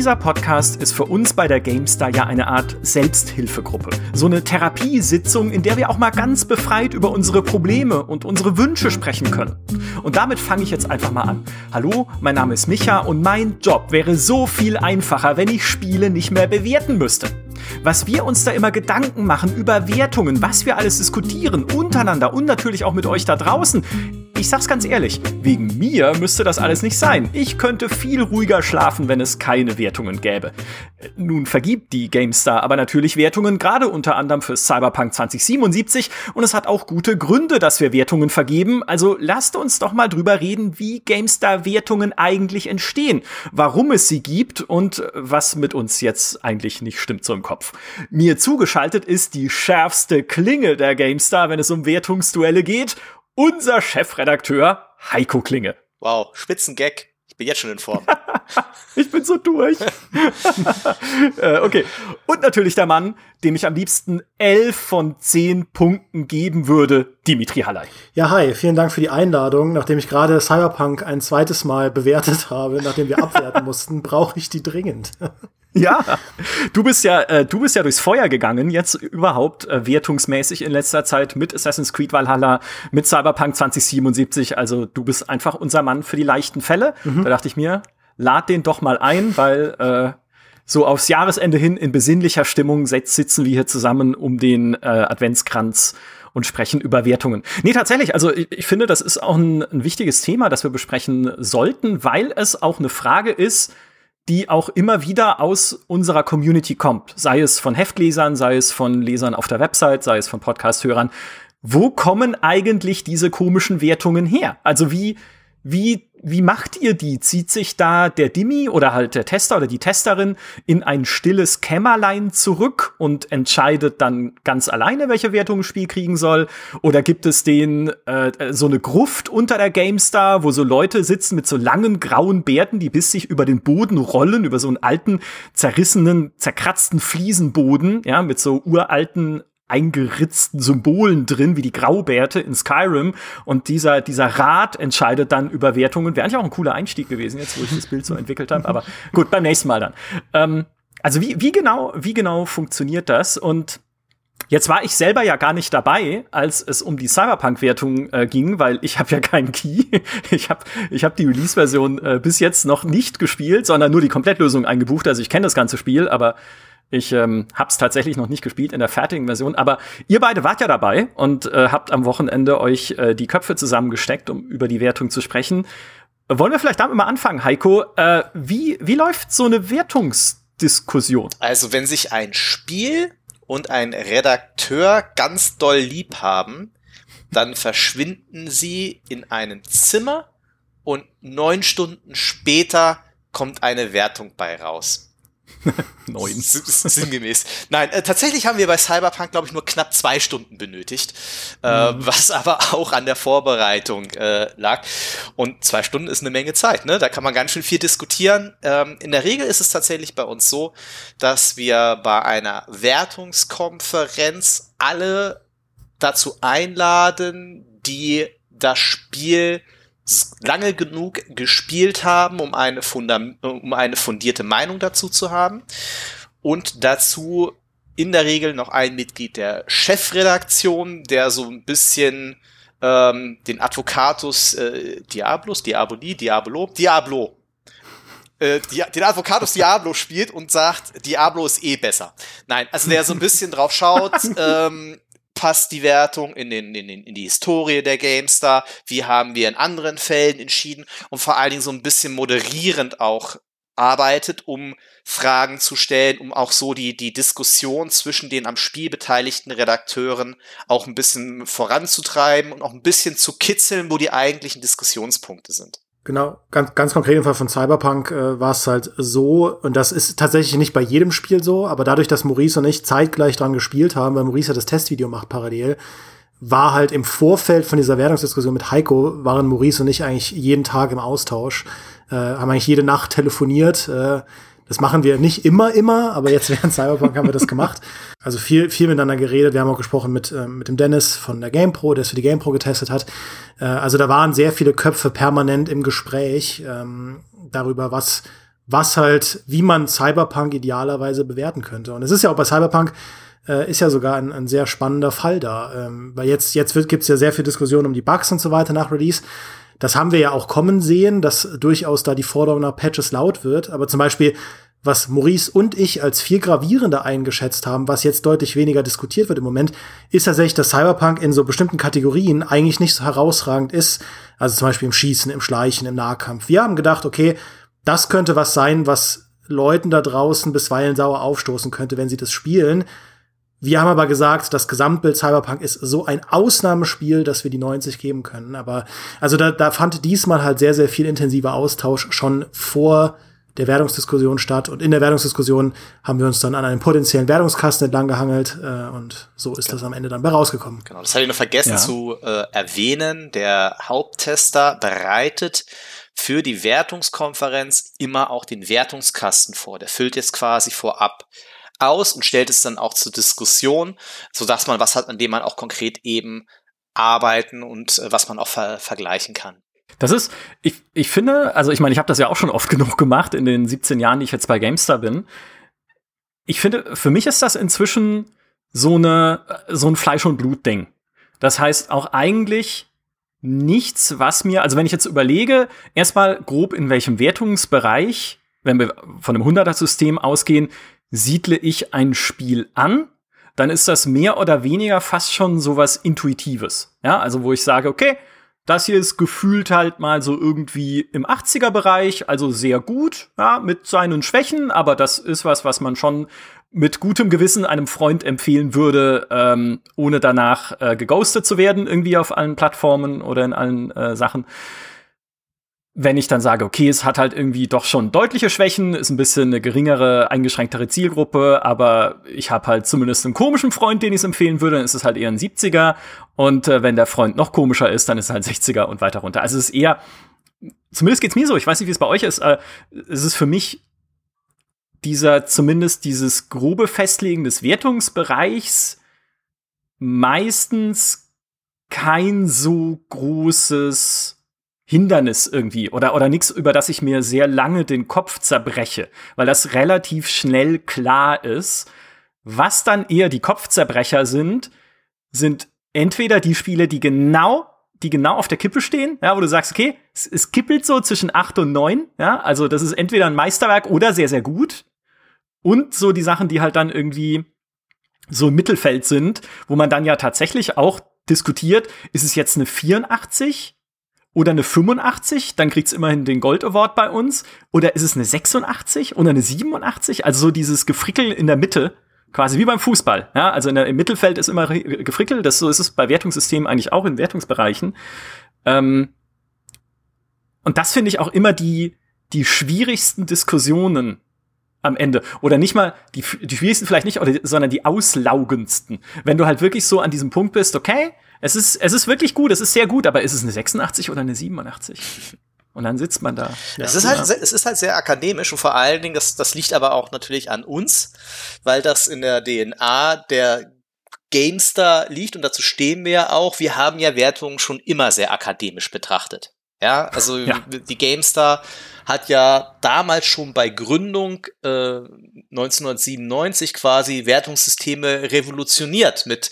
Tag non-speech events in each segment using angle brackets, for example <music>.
Dieser Podcast ist für uns bei der GameStar ja eine Art Selbsthilfegruppe. So eine Therapiesitzung, in der wir auch mal ganz befreit über unsere Probleme und unsere Wünsche sprechen können. Und damit fange ich jetzt einfach mal an. Hallo, mein Name ist Micha und mein Job wäre so viel einfacher, wenn ich Spiele nicht mehr bewerten müsste. Was wir uns da immer Gedanken machen über Wertungen, was wir alles diskutieren, untereinander und natürlich auch mit euch da draußen. Ich sag's ganz ehrlich, wegen mir müsste das alles nicht sein. Ich könnte viel ruhiger schlafen, wenn es keine Wertungen gäbe. Nun vergibt die GameStar aber natürlich Wertungen, gerade unter anderem für Cyberpunk 2077 und es hat auch gute Gründe, dass wir Wertungen vergeben. Also lasst uns doch mal drüber reden, wie GameStar Wertungen eigentlich entstehen, warum es sie gibt und was mit uns jetzt eigentlich nicht stimmt so im Kopf. Mir zugeschaltet ist die schärfste Klinge der GameStar, wenn es um Wertungsduelle geht unser Chefredakteur Heiko Klinge. Wow, Spitzengag. Ich bin jetzt schon in Form. <laughs> ich bin so durch. <laughs> äh, okay. Und natürlich der Mann, dem ich am liebsten elf von zehn Punkten geben würde, Dimitri Halley. Ja, hi, vielen Dank für die Einladung. Nachdem ich gerade Cyberpunk ein zweites Mal bewertet habe, nachdem wir abwerten <laughs> mussten, brauche ich die dringend. Ja, du bist ja, äh, du bist ja durchs Feuer gegangen, jetzt überhaupt äh, wertungsmäßig in letzter Zeit mit Assassin's Creed Valhalla, mit Cyberpunk 2077. Also du bist einfach unser Mann für die leichten Fälle. Mhm. Da dachte ich mir, lad den doch mal ein, weil äh, so aufs Jahresende hin in besinnlicher Stimmung sitzen wir hier zusammen um den äh, Adventskranz und sprechen über Wertungen. Nee, tatsächlich, also ich, ich finde, das ist auch ein, ein wichtiges Thema, das wir besprechen sollten, weil es auch eine Frage ist, die auch immer wieder aus unserer Community kommt. Sei es von Heftlesern, sei es von Lesern auf der Website, sei es von Podcast-Hörern. Wo kommen eigentlich diese komischen Wertungen her? Also wie, wie, wie macht ihr die? Zieht sich da der Dimi oder halt der Tester oder die Testerin in ein stilles Kämmerlein zurück und entscheidet dann ganz alleine, welche Wertung ein Spiel kriegen soll? Oder gibt es den äh, so eine Gruft unter der GameStar, wo so Leute sitzen mit so langen grauen Bärten, die bis sich über den Boden rollen, über so einen alten, zerrissenen, zerkratzten Fliesenboden, ja, mit so uralten eingeritzten Symbolen drin, wie die Graubärte in Skyrim. Und dieser, dieser Rat entscheidet dann über Wertungen. Wäre eigentlich auch ein cooler Einstieg gewesen, jetzt wo ich das Bild so entwickelt habe. Aber <laughs> gut, beim nächsten Mal dann. Ähm, also wie, wie, genau, wie genau funktioniert das? Und Jetzt war ich selber ja gar nicht dabei, als es um die Cyberpunk-Wertung äh, ging, weil ich habe ja keinen Key. <laughs> Ich habe ich hab die Release-Version äh, bis jetzt noch nicht gespielt, sondern nur die Komplettlösung eingebucht. Also ich kenne das ganze Spiel, aber ich ähm, habe es tatsächlich noch nicht gespielt in der fertigen Version, aber ihr beide wart ja dabei und äh, habt am Wochenende euch äh, die Köpfe zusammengesteckt, um über die Wertung zu sprechen. Wollen wir vielleicht damit mal anfangen, Heiko? Äh, wie, wie läuft so eine Wertungsdiskussion? Also, wenn sich ein Spiel und ein Redakteur ganz doll lieb haben, dann verschwinden sie in einem Zimmer und neun Stunden später kommt eine Wertung bei raus. <laughs> Neun. Sinngemäß. Nein, äh, tatsächlich haben wir bei Cyberpunk, glaube ich, nur knapp zwei Stunden benötigt, äh, mhm. was aber auch an der Vorbereitung äh, lag. Und zwei Stunden ist eine Menge Zeit, ne? Da kann man ganz schön viel diskutieren. Ähm, in der Regel ist es tatsächlich bei uns so, dass wir bei einer Wertungskonferenz alle dazu einladen, die das Spiel lange genug gespielt haben, um eine, Fundam um eine fundierte Meinung dazu zu haben. Und dazu in der Regel noch ein Mitglied der Chefredaktion, der so ein bisschen ähm, den Advocatus äh, Diablos, Diaboli, Diablo, Diablo, äh, die, den Advocatus Diablo spielt und sagt, Diablo ist eh besser. Nein, also der so ein bisschen drauf schaut, <laughs> ähm, passt die Wertung in, den, in, den, in die Historie der GameStar, wie haben wir in anderen Fällen entschieden und vor allen Dingen so ein bisschen moderierend auch arbeitet, um Fragen zu stellen, um auch so die, die Diskussion zwischen den am Spiel beteiligten Redakteuren auch ein bisschen voranzutreiben und auch ein bisschen zu kitzeln, wo die eigentlichen Diskussionspunkte sind. Genau, ganz, ganz konkret im Fall von Cyberpunk äh, war es halt so, und das ist tatsächlich nicht bei jedem Spiel so, aber dadurch, dass Maurice und ich zeitgleich dran gespielt haben, weil Maurice ja das Testvideo macht parallel, war halt im Vorfeld von dieser Wertungsdiskussion mit Heiko, waren Maurice und ich eigentlich jeden Tag im Austausch, äh, haben eigentlich jede Nacht telefoniert, äh, das machen wir nicht immer, immer, aber jetzt <laughs> während Cyberpunk haben wir das gemacht. Also viel, viel miteinander geredet. Wir haben auch gesprochen mit, äh, mit dem Dennis von der GamePro, der es für die GamePro getestet hat. Äh, also da waren sehr viele Köpfe permanent im Gespräch ähm, darüber, was, was halt, wie man Cyberpunk idealerweise bewerten könnte. Und es ist ja auch bei Cyberpunk äh, ist ja sogar ein, ein sehr spannender Fall da. Ähm, weil jetzt, jetzt gibt es ja sehr viel Diskussion um die Bugs und so weiter nach Release. Das haben wir ja auch kommen sehen, dass durchaus da die Forderung nach Patches laut wird. Aber zum Beispiel, was Maurice und ich als viel gravierender eingeschätzt haben, was jetzt deutlich weniger diskutiert wird im Moment, ist tatsächlich, dass Cyberpunk in so bestimmten Kategorien eigentlich nicht so herausragend ist. Also zum Beispiel im Schießen, im Schleichen, im Nahkampf. Wir haben gedacht, okay, das könnte was sein, was Leuten da draußen bisweilen sauer aufstoßen könnte, wenn sie das spielen. Wir haben aber gesagt, das Gesamtbild Cyberpunk ist so ein Ausnahmespiel, dass wir die 90 geben können. Aber also da, da fand diesmal halt sehr, sehr viel intensiver Austausch schon vor der Wertungsdiskussion statt. Und in der Wertungsdiskussion haben wir uns dann an einem potenziellen Wertungskasten entlang gehangelt. Äh, und so ist das am Ende dann bei rausgekommen. Genau, das hatte ich noch vergessen ja. zu äh, erwähnen. Der Haupttester bereitet für die Wertungskonferenz immer auch den Wertungskasten vor. Der füllt jetzt quasi vorab aus und stellt es dann auch zur Diskussion, so dass man was hat, an dem man auch konkret eben arbeiten und äh, was man auch ver vergleichen kann. Das ist, ich, ich finde, also ich meine, ich habe das ja auch schon oft <laughs> genug gemacht in den 17 Jahren, die ich jetzt bei GameStar bin. Ich finde, für mich ist das inzwischen so eine so ein Fleisch und Blut Ding. Das heißt auch eigentlich nichts, was mir, also wenn ich jetzt überlege, erstmal grob in welchem Wertungsbereich, wenn wir von einem 100er System ausgehen, siedle ich ein Spiel an, dann ist das mehr oder weniger fast schon sowas Intuitives. Ja, also wo ich sage, okay, das hier ist gefühlt halt mal so irgendwie im 80er Bereich, also sehr gut, ja, mit seinen Schwächen, aber das ist was, was man schon mit gutem Gewissen einem Freund empfehlen würde, ähm, ohne danach äh, geghostet zu werden, irgendwie auf allen Plattformen oder in allen äh, Sachen wenn ich dann sage, okay, es hat halt irgendwie doch schon deutliche Schwächen, ist ein bisschen eine geringere, eingeschränktere Zielgruppe, aber ich habe halt zumindest einen komischen Freund, den ich empfehlen würde, dann ist es halt eher ein 70er. Und äh, wenn der Freund noch komischer ist, dann ist es halt 60er und weiter runter. Also es ist eher, zumindest geht's mir so, ich weiß nicht, wie es bei euch ist, äh, es ist für mich dieser, zumindest dieses grobe Festlegen des Wertungsbereichs meistens kein so großes Hindernis irgendwie oder, oder nichts, über das ich mir sehr lange den Kopf zerbreche, weil das relativ schnell klar ist. Was dann eher die Kopfzerbrecher sind, sind entweder die Spiele, die genau die genau auf der Kippe stehen, ja, wo du sagst, okay, es, es kippelt so zwischen acht und neun, ja, also das ist entweder ein Meisterwerk oder sehr, sehr gut. Und so die Sachen, die halt dann irgendwie so im Mittelfeld sind, wo man dann ja tatsächlich auch diskutiert, ist es jetzt eine 84 oder eine 85, dann kriegt's immerhin den Gold Award bei uns. Oder ist es eine 86 oder eine 87? Also so dieses Gefrickel in der Mitte, quasi wie beim Fußball. Ja, also der, im Mittelfeld ist immer gefrickelt. Das so ist es bei Wertungssystemen eigentlich auch in Wertungsbereichen. Ähm, und das finde ich auch immer die die schwierigsten Diskussionen am Ende. Oder nicht mal, die, die schwierigsten vielleicht nicht, sondern die auslaugendsten. Wenn du halt wirklich so an diesem Punkt bist, okay, es ist, es ist wirklich gut, es ist sehr gut, aber ist es eine 86 oder eine 87? Und dann sitzt man da. Ja. Es, ist halt, es ist halt sehr akademisch und vor allen Dingen, das, das liegt aber auch natürlich an uns, weil das in der DNA der Gamestar liegt und dazu stehen wir ja auch. Wir haben ja Wertungen schon immer sehr akademisch betrachtet. Ja, also ja. die GameStar hat ja damals schon bei Gründung äh, 1997 quasi Wertungssysteme revolutioniert mit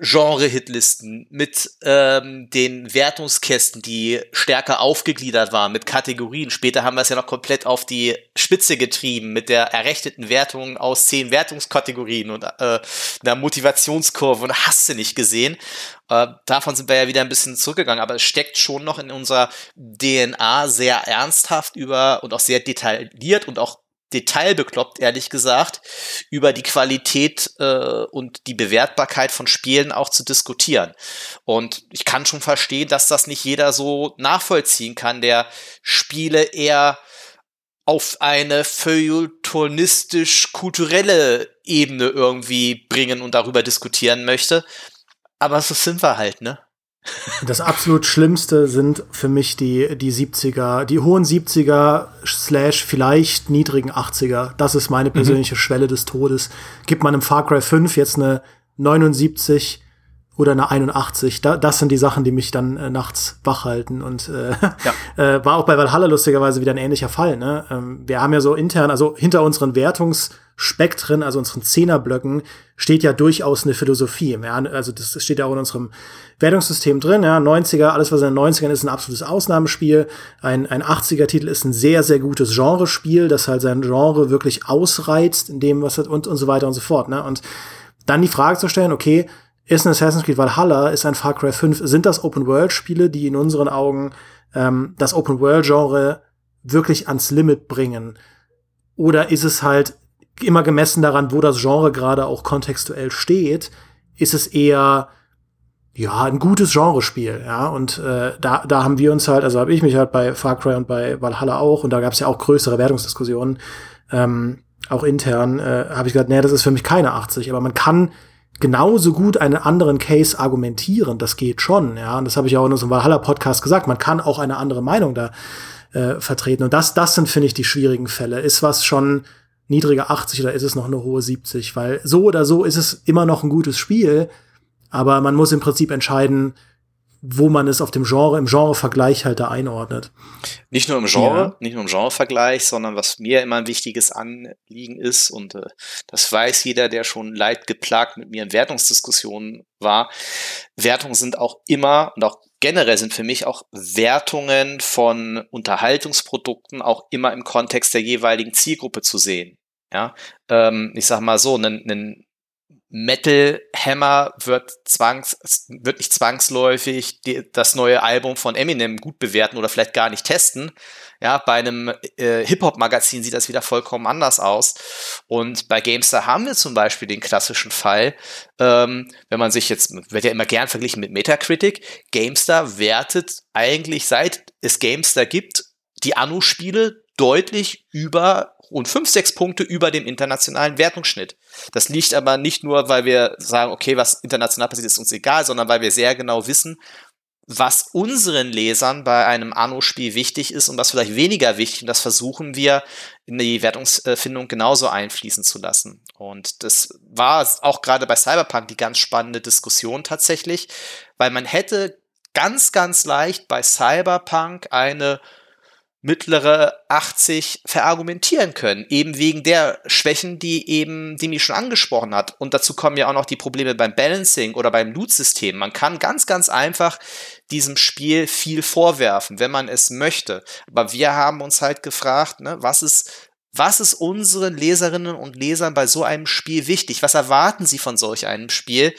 Genre-Hitlisten, mit ähm, den Wertungskästen, die stärker aufgegliedert waren, mit Kategorien. Später haben wir es ja noch komplett auf die Spitze getrieben mit der errechneten Wertung aus zehn Wertungskategorien und äh, einer Motivationskurve und hast du nicht gesehen. Äh, davon sind wir ja wieder ein bisschen zurückgegangen, aber es steckt schon noch in unserer DNA sehr ernsthaft über und auch sehr detailliert und auch detailbekloppt, ehrlich gesagt, über die Qualität äh, und die Bewertbarkeit von Spielen auch zu diskutieren. Und ich kann schon verstehen, dass das nicht jeder so nachvollziehen kann, der Spiele eher auf eine feuilletonistisch-kulturelle Ebene irgendwie bringen und darüber diskutieren möchte. Aber so sind wir halt, ne? Das absolut Schlimmste sind für mich die, die 70er, die hohen 70er slash vielleicht niedrigen 80er. Das ist meine mhm. persönliche mhm. Schwelle des Todes. Gibt man im Far Cry 5 jetzt eine 79, oder eine 81. Da, das sind die Sachen, die mich dann äh, nachts wach halten. Und äh, ja. <laughs> äh, war auch bei Valhalla lustigerweise wieder ein ähnlicher Fall. Ne? Ähm, wir haben ja so intern, also hinter unseren Wertungsspektren, also unseren Zehnerblöcken, steht ja durchaus eine Philosophie. Ja? Also das steht ja auch in unserem Wertungssystem drin. Ja? 90er, alles was in den 90ern ist, ein absolutes Ausnahmespiel. Ein, ein 80er-Titel ist ein sehr, sehr gutes Genrespiel, das halt sein Genre wirklich ausreizt in dem, was und, und so weiter und so fort. Ne? Und dann die Frage zu stellen, okay, ist ein Assassin's Creed Valhalla, ist ein Far Cry 5, sind das Open-World-Spiele, die in unseren Augen ähm, das Open-World-Genre wirklich ans Limit bringen? Oder ist es halt immer gemessen daran, wo das Genre gerade auch kontextuell steht, ist es eher ja, ein gutes Genrespiel, ja, und äh, da, da haben wir uns halt, also habe ich mich halt bei Far Cry und bei Valhalla auch, und da gab es ja auch größere Wertungsdiskussionen, ähm, auch intern, äh, habe ich gesagt, nee, das ist für mich keine 80, aber man kann genauso gut einen anderen Case argumentieren. Das geht schon, ja. Und das habe ich auch in unserem Valhalla-Podcast gesagt. Man kann auch eine andere Meinung da äh, vertreten. Und das, das sind, finde ich, die schwierigen Fälle. Ist was schon niedriger 80 oder ist es noch eine hohe 70? Weil so oder so ist es immer noch ein gutes Spiel. Aber man muss im Prinzip entscheiden, wo man es auf dem Genre, im Genre-Vergleich halt da einordnet. Nicht nur im Genre, ja. nicht nur im Genre-Vergleich, sondern was mir immer ein wichtiges Anliegen ist, und äh, das weiß jeder, der schon leidgeplagt mit mir in Wertungsdiskussionen war, Wertungen sind auch immer und auch generell sind für mich auch Wertungen von Unterhaltungsprodukten auch immer im Kontext der jeweiligen Zielgruppe zu sehen. Ja, ähm, ich sag mal so, ein, ein Metal Hammer wird zwangs, wird nicht zwangsläufig die, das neue Album von Eminem gut bewerten oder vielleicht gar nicht testen. Ja, bei einem äh, Hip-Hop-Magazin sieht das wieder vollkommen anders aus. Und bei GameStar haben wir zum Beispiel den klassischen Fall, ähm, wenn man sich jetzt, wird ja immer gern verglichen mit Metacritic, GameStar wertet eigentlich, seit es GameStar gibt, die Anno-Spiele deutlich über und fünf, sechs Punkte über dem internationalen Wertungsschnitt. Das liegt aber nicht nur, weil wir sagen, okay, was international passiert, ist uns egal, sondern weil wir sehr genau wissen, was unseren Lesern bei einem Anno-Spiel wichtig ist und was vielleicht weniger wichtig. Und das versuchen wir in die Wertungsfindung genauso einfließen zu lassen. Und das war auch gerade bei Cyberpunk die ganz spannende Diskussion tatsächlich, weil man hätte ganz, ganz leicht bei Cyberpunk eine mittlere 80 verargumentieren können, eben wegen der Schwächen, die eben, die mich schon angesprochen hat. Und dazu kommen ja auch noch die Probleme beim Balancing oder beim Loot-System. Man kann ganz, ganz einfach diesem Spiel viel vorwerfen, wenn man es möchte. Aber wir haben uns halt gefragt, ne, was ist was ist unseren Leserinnen und Lesern bei so einem Spiel wichtig? Was erwarten sie von solch einem Spiel?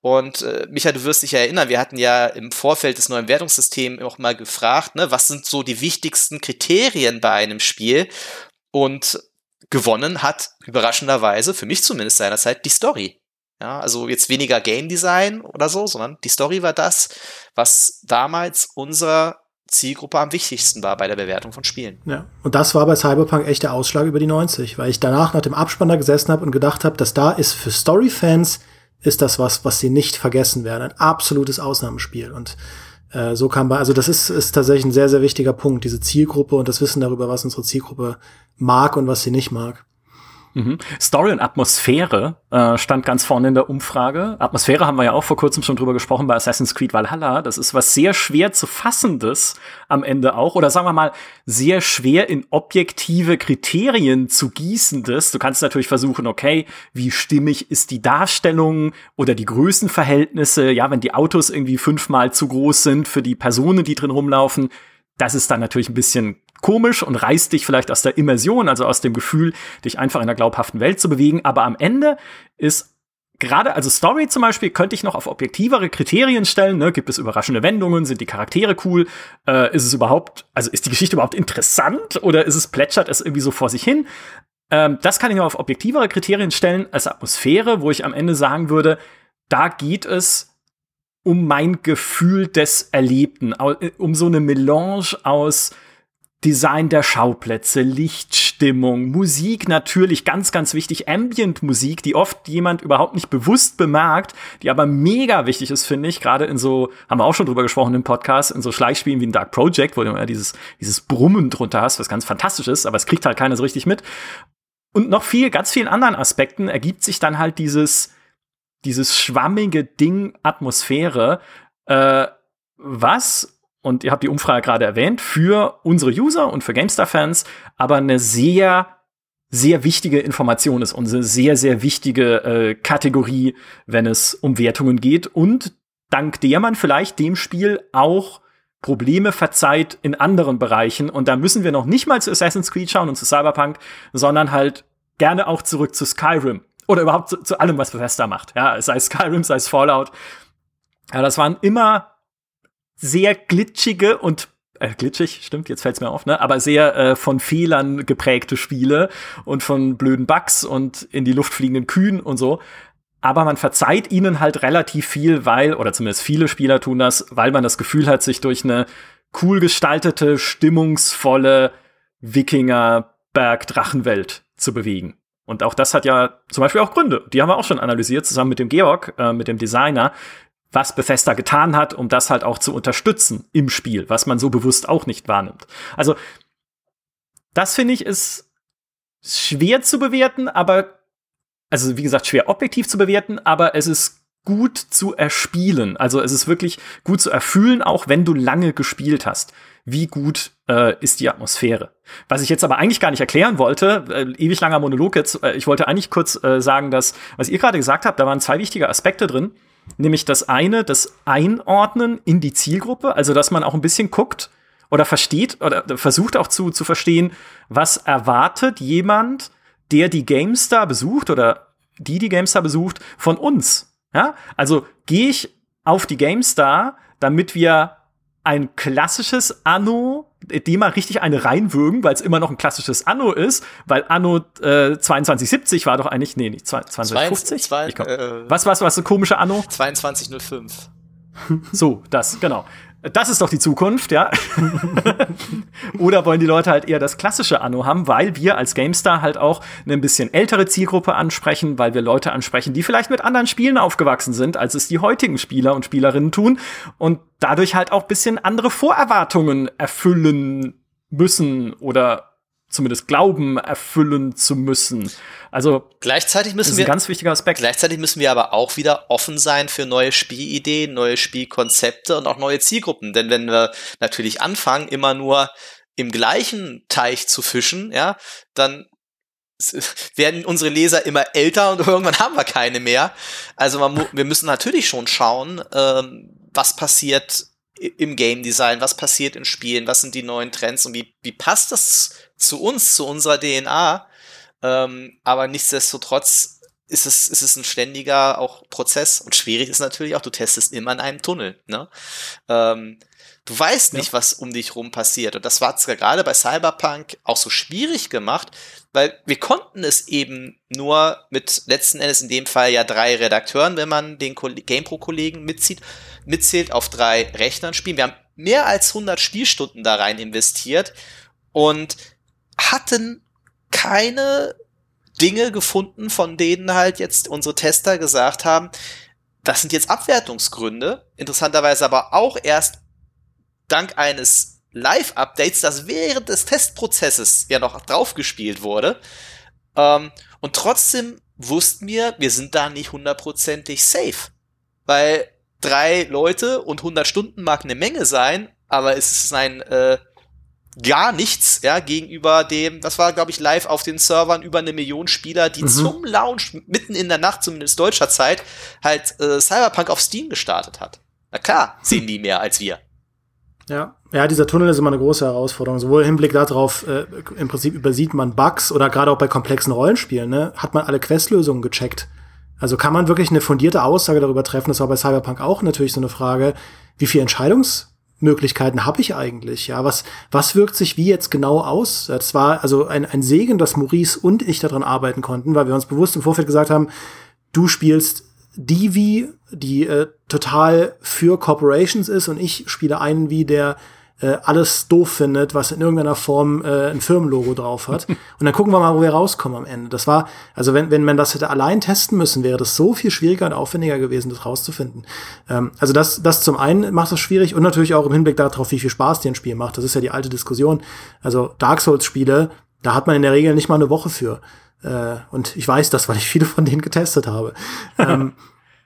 Und äh, Micha, du wirst dich ja erinnern, wir hatten ja im Vorfeld des neuen Wertungssystems auch mal gefragt, ne, was sind so die wichtigsten Kriterien bei einem Spiel? Und gewonnen hat überraschenderweise, für mich zumindest seinerzeit, die Story. Ja, also jetzt weniger Game Design oder so, sondern die Story war das, was damals unser Zielgruppe am wichtigsten war bei der Bewertung von Spielen. Ja, und das war bei Cyberpunk echt der Ausschlag über die 90, weil ich danach nach dem Abspann da gesessen habe und gedacht habe, dass da ist für Story-Fans ist das was, was sie nicht vergessen werden. Ein absolutes Ausnahmespiel. Und äh, so kam bei, also das ist, ist tatsächlich ein sehr, sehr wichtiger Punkt, diese Zielgruppe und das Wissen darüber, was unsere Zielgruppe mag und was sie nicht mag. Mhm. Story und Atmosphäre äh, stand ganz vorne in der Umfrage. Atmosphäre haben wir ja auch vor kurzem schon drüber gesprochen bei Assassin's Creed Valhalla. Das ist was sehr schwer zu fassendes am Ende auch. Oder sagen wir mal, sehr schwer in objektive Kriterien zu gießendes. Du kannst natürlich versuchen, okay, wie stimmig ist die Darstellung oder die Größenverhältnisse? Ja, wenn die Autos irgendwie fünfmal zu groß sind für die Personen, die drin rumlaufen, das ist dann natürlich ein bisschen komisch und reißt dich vielleicht aus der Immersion, also aus dem Gefühl, dich einfach in einer glaubhaften Welt zu bewegen. Aber am Ende ist gerade, also Story zum Beispiel, könnte ich noch auf objektivere Kriterien stellen. Ne? Gibt es überraschende Wendungen? Sind die Charaktere cool? Äh, ist es überhaupt, also ist die Geschichte überhaupt interessant oder ist es plätschert es irgendwie so vor sich hin? Ähm, das kann ich noch auf objektivere Kriterien stellen als Atmosphäre, wo ich am Ende sagen würde, da geht es um mein Gefühl des Erlebten, um so eine Melange aus Design der Schauplätze, Lichtstimmung, Musik natürlich ganz, ganz wichtig, Ambient-Musik, die oft jemand überhaupt nicht bewusst bemerkt, die aber mega wichtig ist, finde ich, gerade in so, haben wir auch schon drüber gesprochen im Podcast, in so Schleichspielen wie ein Dark Project, wo du ja dieses, dieses Brummen drunter hast, was ganz fantastisch ist, aber es kriegt halt keiner so richtig mit. Und noch viel, ganz vielen anderen Aspekten ergibt sich dann halt dieses, dieses schwammige Ding Atmosphäre, äh, was, und ihr habt die Umfrage gerade erwähnt, für unsere User und für GameStar-Fans aber eine sehr sehr wichtige Information ist, unsere sehr, sehr wichtige äh, Kategorie, wenn es um Wertungen geht und dank der man vielleicht dem Spiel auch Probleme verzeiht in anderen Bereichen. Und da müssen wir noch nicht mal zu Assassin's Creed schauen und zu Cyberpunk, sondern halt gerne auch zurück zu Skyrim. Oder überhaupt zu, zu allem, was Bethesda macht. Ja, sei es Skyrim, sei es Fallout. Ja, das waren immer sehr glitschige und äh, glitschig, stimmt, jetzt fällt's mir auf, ne? Aber sehr äh, von Fehlern geprägte Spiele und von blöden Bugs und in die Luft fliegenden Kühen und so. Aber man verzeiht ihnen halt relativ viel, weil, oder zumindest viele Spieler tun das, weil man das Gefühl hat, sich durch eine cool gestaltete, stimmungsvolle Wikinger-Berg-Drachenwelt zu bewegen. Und auch das hat ja zum Beispiel auch Gründe. Die haben wir auch schon analysiert, zusammen mit dem Georg, äh, mit dem Designer, was Bethesda getan hat, um das halt auch zu unterstützen im Spiel, was man so bewusst auch nicht wahrnimmt. Also, das finde ich ist schwer zu bewerten, aber, also wie gesagt, schwer objektiv zu bewerten, aber es ist gut zu erspielen. Also es ist wirklich gut zu erfühlen, auch wenn du lange gespielt hast. Wie gut äh, ist die Atmosphäre? Was ich jetzt aber eigentlich gar nicht erklären wollte, äh, ewig langer Monolog jetzt, äh, ich wollte eigentlich kurz äh, sagen, dass, was ihr gerade gesagt habt, da waren zwei wichtige Aspekte drin. Nämlich das eine, das Einordnen in die Zielgruppe, also dass man auch ein bisschen guckt oder versteht oder versucht auch zu, zu verstehen, was erwartet jemand, der die GameStar besucht oder die die GameStar besucht, von uns. Ja? Also gehe ich auf die GameStar, damit wir ein klassisches Anno, dem mal richtig eine reinwürgen, weil es immer noch ein klassisches Anno ist, weil Anno äh, 2270 war doch eigentlich, nee, nicht 2250. Zwei, zwei, äh, was, was, was, so komische Anno? 2205. So, das, genau. Das ist doch die Zukunft, ja. <laughs> Oder wollen die Leute halt eher das klassische Anno haben, weil wir als GameStar halt auch eine ein bisschen ältere Zielgruppe ansprechen, weil wir Leute ansprechen, die vielleicht mit anderen Spielen aufgewachsen sind, als es die heutigen Spieler und Spielerinnen tun und dadurch halt auch ein bisschen andere Vorerwartungen erfüllen müssen oder zumindest glauben, erfüllen zu müssen. Also gleichzeitig müssen wir ganz wichtiger Aspekt. Gleichzeitig müssen wir aber auch wieder offen sein für neue Spielideen, neue Spielkonzepte und auch neue Zielgruppen. Denn wenn wir natürlich anfangen, immer nur im gleichen Teich zu fischen, ja, dann <laughs> werden unsere Leser immer älter und <laughs> irgendwann haben wir keine mehr. Also man, wir müssen natürlich schon schauen, ähm, was passiert im Game Design, was passiert in Spielen, was sind die neuen Trends? Und wie, wie passt das zu uns, zu unserer DNA. Ähm, aber nichtsdestotrotz ist es, ist es ein ständiger auch Prozess und schwierig ist natürlich auch, du testest immer in einem Tunnel. Ne? Ähm, du weißt nicht, ja. was um dich rum passiert. Und das war gerade bei Cyberpunk auch so schwierig gemacht, weil wir konnten es eben nur mit letzten Endes in dem Fall ja drei Redakteuren, wenn man den GamePro-Kollegen mitzieht, mitzählt, auf drei Rechnern spielen. Wir haben mehr als 100 Spielstunden da rein investiert und hatten keine Dinge gefunden, von denen halt jetzt unsere Tester gesagt haben, das sind jetzt Abwertungsgründe. Interessanterweise aber auch erst dank eines Live-Updates, das während des Testprozesses ja noch draufgespielt wurde. Ähm, und trotzdem wussten wir, wir sind da nicht hundertprozentig safe. Weil drei Leute und 100 Stunden mag eine Menge sein, aber es ist ein äh, gar nichts, ja, gegenüber dem, das war, glaube ich, live auf den Servern über eine Million Spieler, die mhm. zum Launch mitten in der Nacht, zumindest deutscher Zeit, halt äh, Cyberpunk auf Steam gestartet hat. Na klar, sehen die mehr als wir. Ja, ja, dieser Tunnel ist immer eine große Herausforderung. Sowohl im Hinblick darauf, äh, im Prinzip übersieht man Bugs oder gerade auch bei komplexen Rollenspielen, ne, hat man alle Questlösungen gecheckt. Also kann man wirklich eine fundierte Aussage darüber treffen, das war bei Cyberpunk auch natürlich so eine Frage, wie viel Entscheidungs Möglichkeiten habe ich eigentlich? Ja, was, was wirkt sich wie jetzt genau aus? Das war also ein, ein Segen, dass Maurice und ich daran arbeiten konnten, weil wir uns bewusst im Vorfeld gesagt haben, du spielst Divi, die äh, total für Corporations ist und ich spiele einen wie der äh, alles doof findet, was in irgendeiner Form äh, ein Firmenlogo drauf hat. <laughs> Und dann gucken wir mal, wo wir rauskommen am Ende. Das war, also wenn, wenn man das hätte allein testen müssen, wäre das so viel schwieriger und aufwendiger gewesen, das rauszufinden. Ähm, also das, das zum einen macht es schwierig und natürlich auch im Hinblick darauf, wie viel Spaß dir ein Spiel macht. Das ist ja die alte Diskussion. Also Dark Souls-Spiele, da hat man in der Regel nicht mal eine Woche für. Äh, und ich weiß das, weil ich viele von denen getestet habe. <laughs> ähm,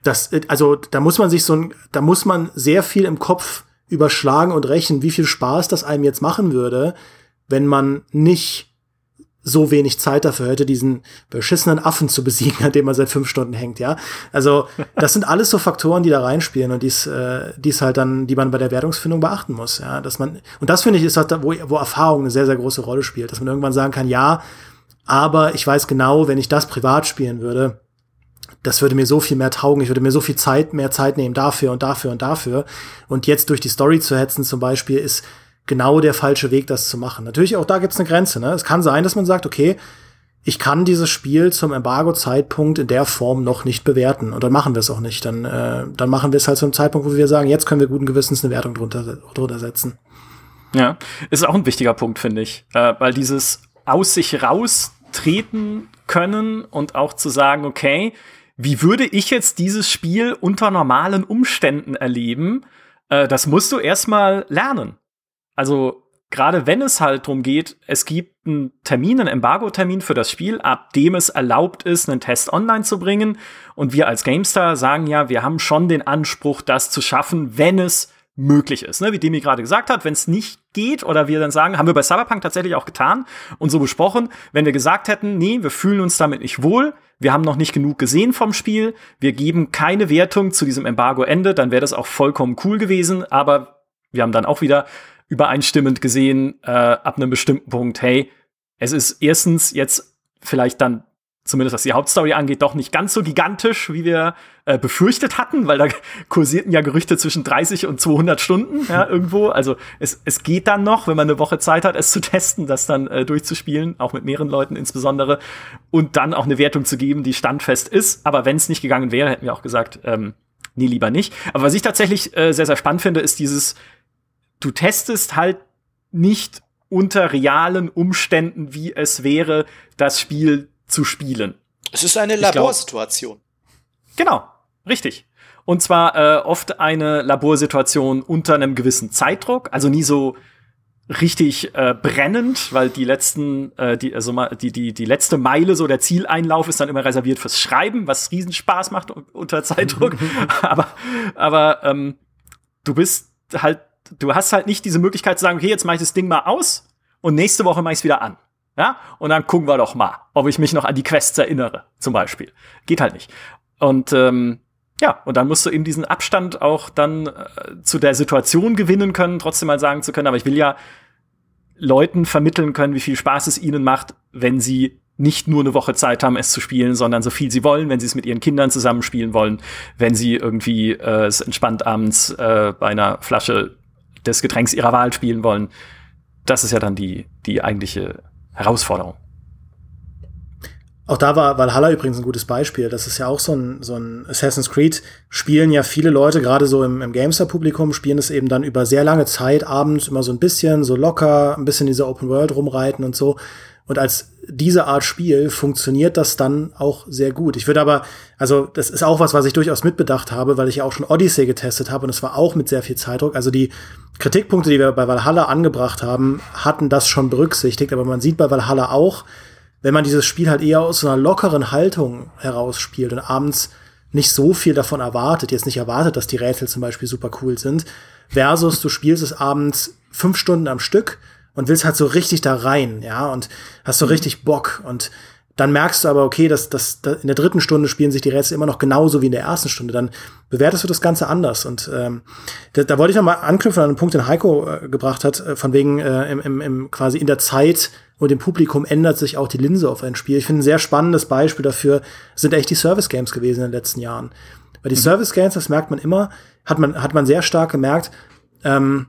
das, also da muss man sich so ein, da muss man sehr viel im Kopf überschlagen und rechnen, wie viel Spaß das einem jetzt machen würde, wenn man nicht so wenig Zeit dafür hätte, diesen beschissenen Affen zu besiegen, an dem man seit fünf Stunden hängt, ja. Also, das sind alles so Faktoren, die da reinspielen und dies, äh, dies halt dann, die man bei der Wertungsfindung beachten muss, ja. Dass man, und das finde ich, ist halt, da, wo, wo Erfahrung eine sehr, sehr große Rolle spielt, dass man irgendwann sagen kann, ja, aber ich weiß genau, wenn ich das privat spielen würde, das würde mir so viel mehr taugen, ich würde mir so viel Zeit, mehr Zeit nehmen dafür und dafür und dafür. Und jetzt durch die Story zu hetzen zum Beispiel ist genau der falsche Weg, das zu machen. Natürlich auch da gibt's eine Grenze. Ne? Es kann sein, dass man sagt, okay, ich kann dieses Spiel zum Embargo-Zeitpunkt in der Form noch nicht bewerten. Und dann machen wir es auch nicht. Dann, äh, dann machen wir es halt zu einem Zeitpunkt, wo wir sagen, jetzt können wir guten Gewissens eine Wertung drunter, drunter setzen. Ja, ist auch ein wichtiger Punkt, finde ich. Äh, weil dieses aus sich raustreten können und auch zu sagen, okay, wie würde ich jetzt dieses Spiel unter normalen Umständen erleben? Äh, das musst du erstmal lernen. Also gerade wenn es halt darum geht, es gibt einen Termin, einen Embargo-Termin für das Spiel, ab dem es erlaubt ist, einen Test online zu bringen. Und wir als GameStar sagen ja, wir haben schon den Anspruch, das zu schaffen, wenn es möglich ist. Ne? Wie Demi gerade gesagt hat, wenn es nicht geht oder wir dann sagen, haben wir bei Cyberpunk tatsächlich auch getan und so besprochen, wenn wir gesagt hätten, nee, wir fühlen uns damit nicht wohl, wir haben noch nicht genug gesehen vom Spiel, wir geben keine Wertung zu diesem Embargo-Ende, dann wäre das auch vollkommen cool gewesen, aber wir haben dann auch wieder übereinstimmend gesehen, äh, ab einem bestimmten Punkt, hey, es ist erstens jetzt vielleicht dann zumindest was die Hauptstory angeht, doch nicht ganz so gigantisch, wie wir äh, befürchtet hatten, weil da <laughs> kursierten ja Gerüchte zwischen 30 und 200 Stunden ja, <laughs> irgendwo. Also es, es geht dann noch, wenn man eine Woche Zeit hat, es zu testen, das dann äh, durchzuspielen, auch mit mehreren Leuten insbesondere, und dann auch eine Wertung zu geben, die standfest ist. Aber wenn es nicht gegangen wäre, hätten wir auch gesagt, ähm, nee, lieber nicht. Aber was ich tatsächlich äh, sehr, sehr spannend finde, ist dieses, du testest halt nicht unter realen Umständen, wie es wäre, das Spiel zu spielen. Es ist eine Laborsituation. Genau, richtig. Und zwar äh, oft eine Laborsituation unter einem gewissen Zeitdruck, also nie so richtig äh, brennend, weil die letzten, äh, die, also mal, die, die, die letzte Meile, so der Zieleinlauf ist dann immer reserviert fürs Schreiben, was Riesenspaß macht unter Zeitdruck. <laughs> aber aber ähm, du bist halt, du hast halt nicht diese Möglichkeit zu sagen, okay, jetzt mach ich das Ding mal aus und nächste Woche mach ich es wieder an. Ja, und dann gucken wir doch mal, ob ich mich noch an die Quests erinnere, zum Beispiel. Geht halt nicht. Und ähm, ja, und dann musst du eben diesen Abstand auch dann äh, zu der Situation gewinnen können, trotzdem mal sagen zu können, aber ich will ja Leuten vermitteln können, wie viel Spaß es ihnen macht, wenn sie nicht nur eine Woche Zeit haben, es zu spielen, sondern so viel sie wollen, wenn sie es mit ihren Kindern zusammenspielen wollen, wenn sie irgendwie äh, es entspannt abends äh, bei einer Flasche des Getränks ihrer Wahl spielen wollen. Das ist ja dann die, die eigentliche Herausforderung. Auch da war Valhalla übrigens ein gutes Beispiel. Das ist ja auch so ein, so ein Assassin's Creed. Spielen ja viele Leute, gerade so im, im Gamester-Publikum, spielen es eben dann über sehr lange Zeit abends immer so ein bisschen, so locker, ein bisschen diese Open World rumreiten und so. Und als diese Art Spiel funktioniert das dann auch sehr gut. Ich würde aber, also das ist auch was, was ich durchaus mitbedacht habe, weil ich ja auch schon Odyssey getestet habe und es war auch mit sehr viel Zeitdruck. Also die Kritikpunkte, die wir bei Valhalla angebracht haben, hatten das schon berücksichtigt, aber man sieht bei Valhalla auch, wenn man dieses Spiel halt eher aus so einer lockeren Haltung herausspielt und abends nicht so viel davon erwartet, jetzt nicht erwartet, dass die Rätsel zum Beispiel super cool sind, versus du spielst es abends fünf Stunden am Stück und willst halt so richtig da rein, ja, und hast so mhm. richtig Bock und dann merkst du aber, okay, dass, dass, dass in der dritten Stunde spielen sich die Rätsel immer noch genauso wie in der ersten Stunde. Dann bewertest du das Ganze anders. Und ähm, da, da wollte ich noch mal anknüpfen an einen Punkt, den Heiko äh, gebracht hat, äh, von wegen äh, im, im, im, quasi in der Zeit und dem Publikum ändert sich auch die Linse auf ein Spiel. Ich finde ein sehr spannendes Beispiel dafür sind echt die Service Games gewesen in den letzten Jahren. Weil die mhm. Service Games, das merkt man immer, hat man, hat man sehr stark gemerkt, ähm,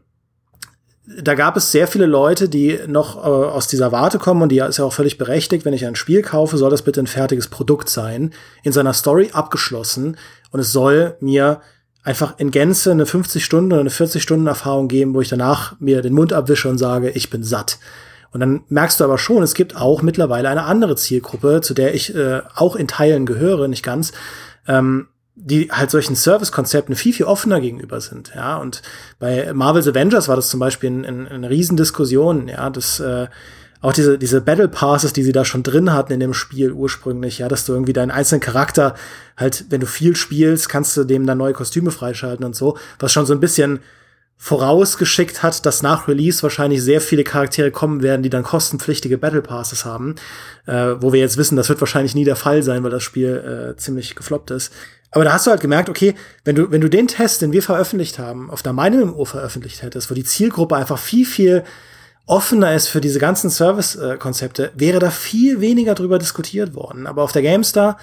da gab es sehr viele Leute, die noch äh, aus dieser Warte kommen und die ist ja auch völlig berechtigt, wenn ich ein Spiel kaufe, soll das bitte ein fertiges Produkt sein, in seiner Story abgeschlossen. Und es soll mir einfach in Gänze eine 50 Stunden oder eine 40 Stunden Erfahrung geben, wo ich danach mir den Mund abwische und sage, ich bin satt. Und dann merkst du aber schon, es gibt auch mittlerweile eine andere Zielgruppe, zu der ich äh, auch in Teilen gehöre, nicht ganz, ähm, die halt solchen Service-Konzepten viel, viel offener gegenüber sind, ja. Und bei Marvel's Avengers war das zum Beispiel eine, eine Riesendiskussion, ja, dass äh, auch diese, diese Battle Passes, die sie da schon drin hatten in dem Spiel ursprünglich, ja, dass du irgendwie deinen einzelnen Charakter halt, wenn du viel spielst, kannst du dem dann neue Kostüme freischalten und so, was schon so ein bisschen vorausgeschickt hat, dass nach Release wahrscheinlich sehr viele Charaktere kommen werden, die dann kostenpflichtige Battle Passes haben, äh, wo wir jetzt wissen, das wird wahrscheinlich nie der Fall sein, weil das Spiel äh, ziemlich gefloppt ist. Aber da hast du halt gemerkt, okay, wenn du, wenn du den Test, den wir veröffentlicht haben, auf der MMO veröffentlicht hättest, wo die Zielgruppe einfach viel, viel offener ist für diese ganzen Service-Konzepte, wäre da viel weniger drüber diskutiert worden. Aber auf der GameStar,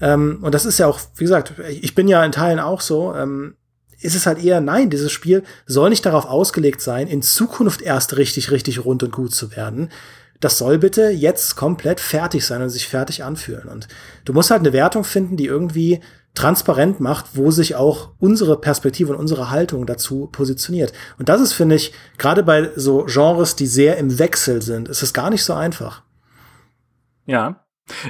ähm, und das ist ja auch, wie gesagt, ich bin ja in Teilen auch so, ähm, ist es halt eher, nein, dieses Spiel soll nicht darauf ausgelegt sein, in Zukunft erst richtig, richtig rund und gut zu werden. Das soll bitte jetzt komplett fertig sein und sich fertig anfühlen. Und du musst halt eine Wertung finden, die irgendwie transparent macht, wo sich auch unsere Perspektive und unsere Haltung dazu positioniert. Und das ist, finde ich, gerade bei so Genres, die sehr im Wechsel sind, ist es gar nicht so einfach. Ja,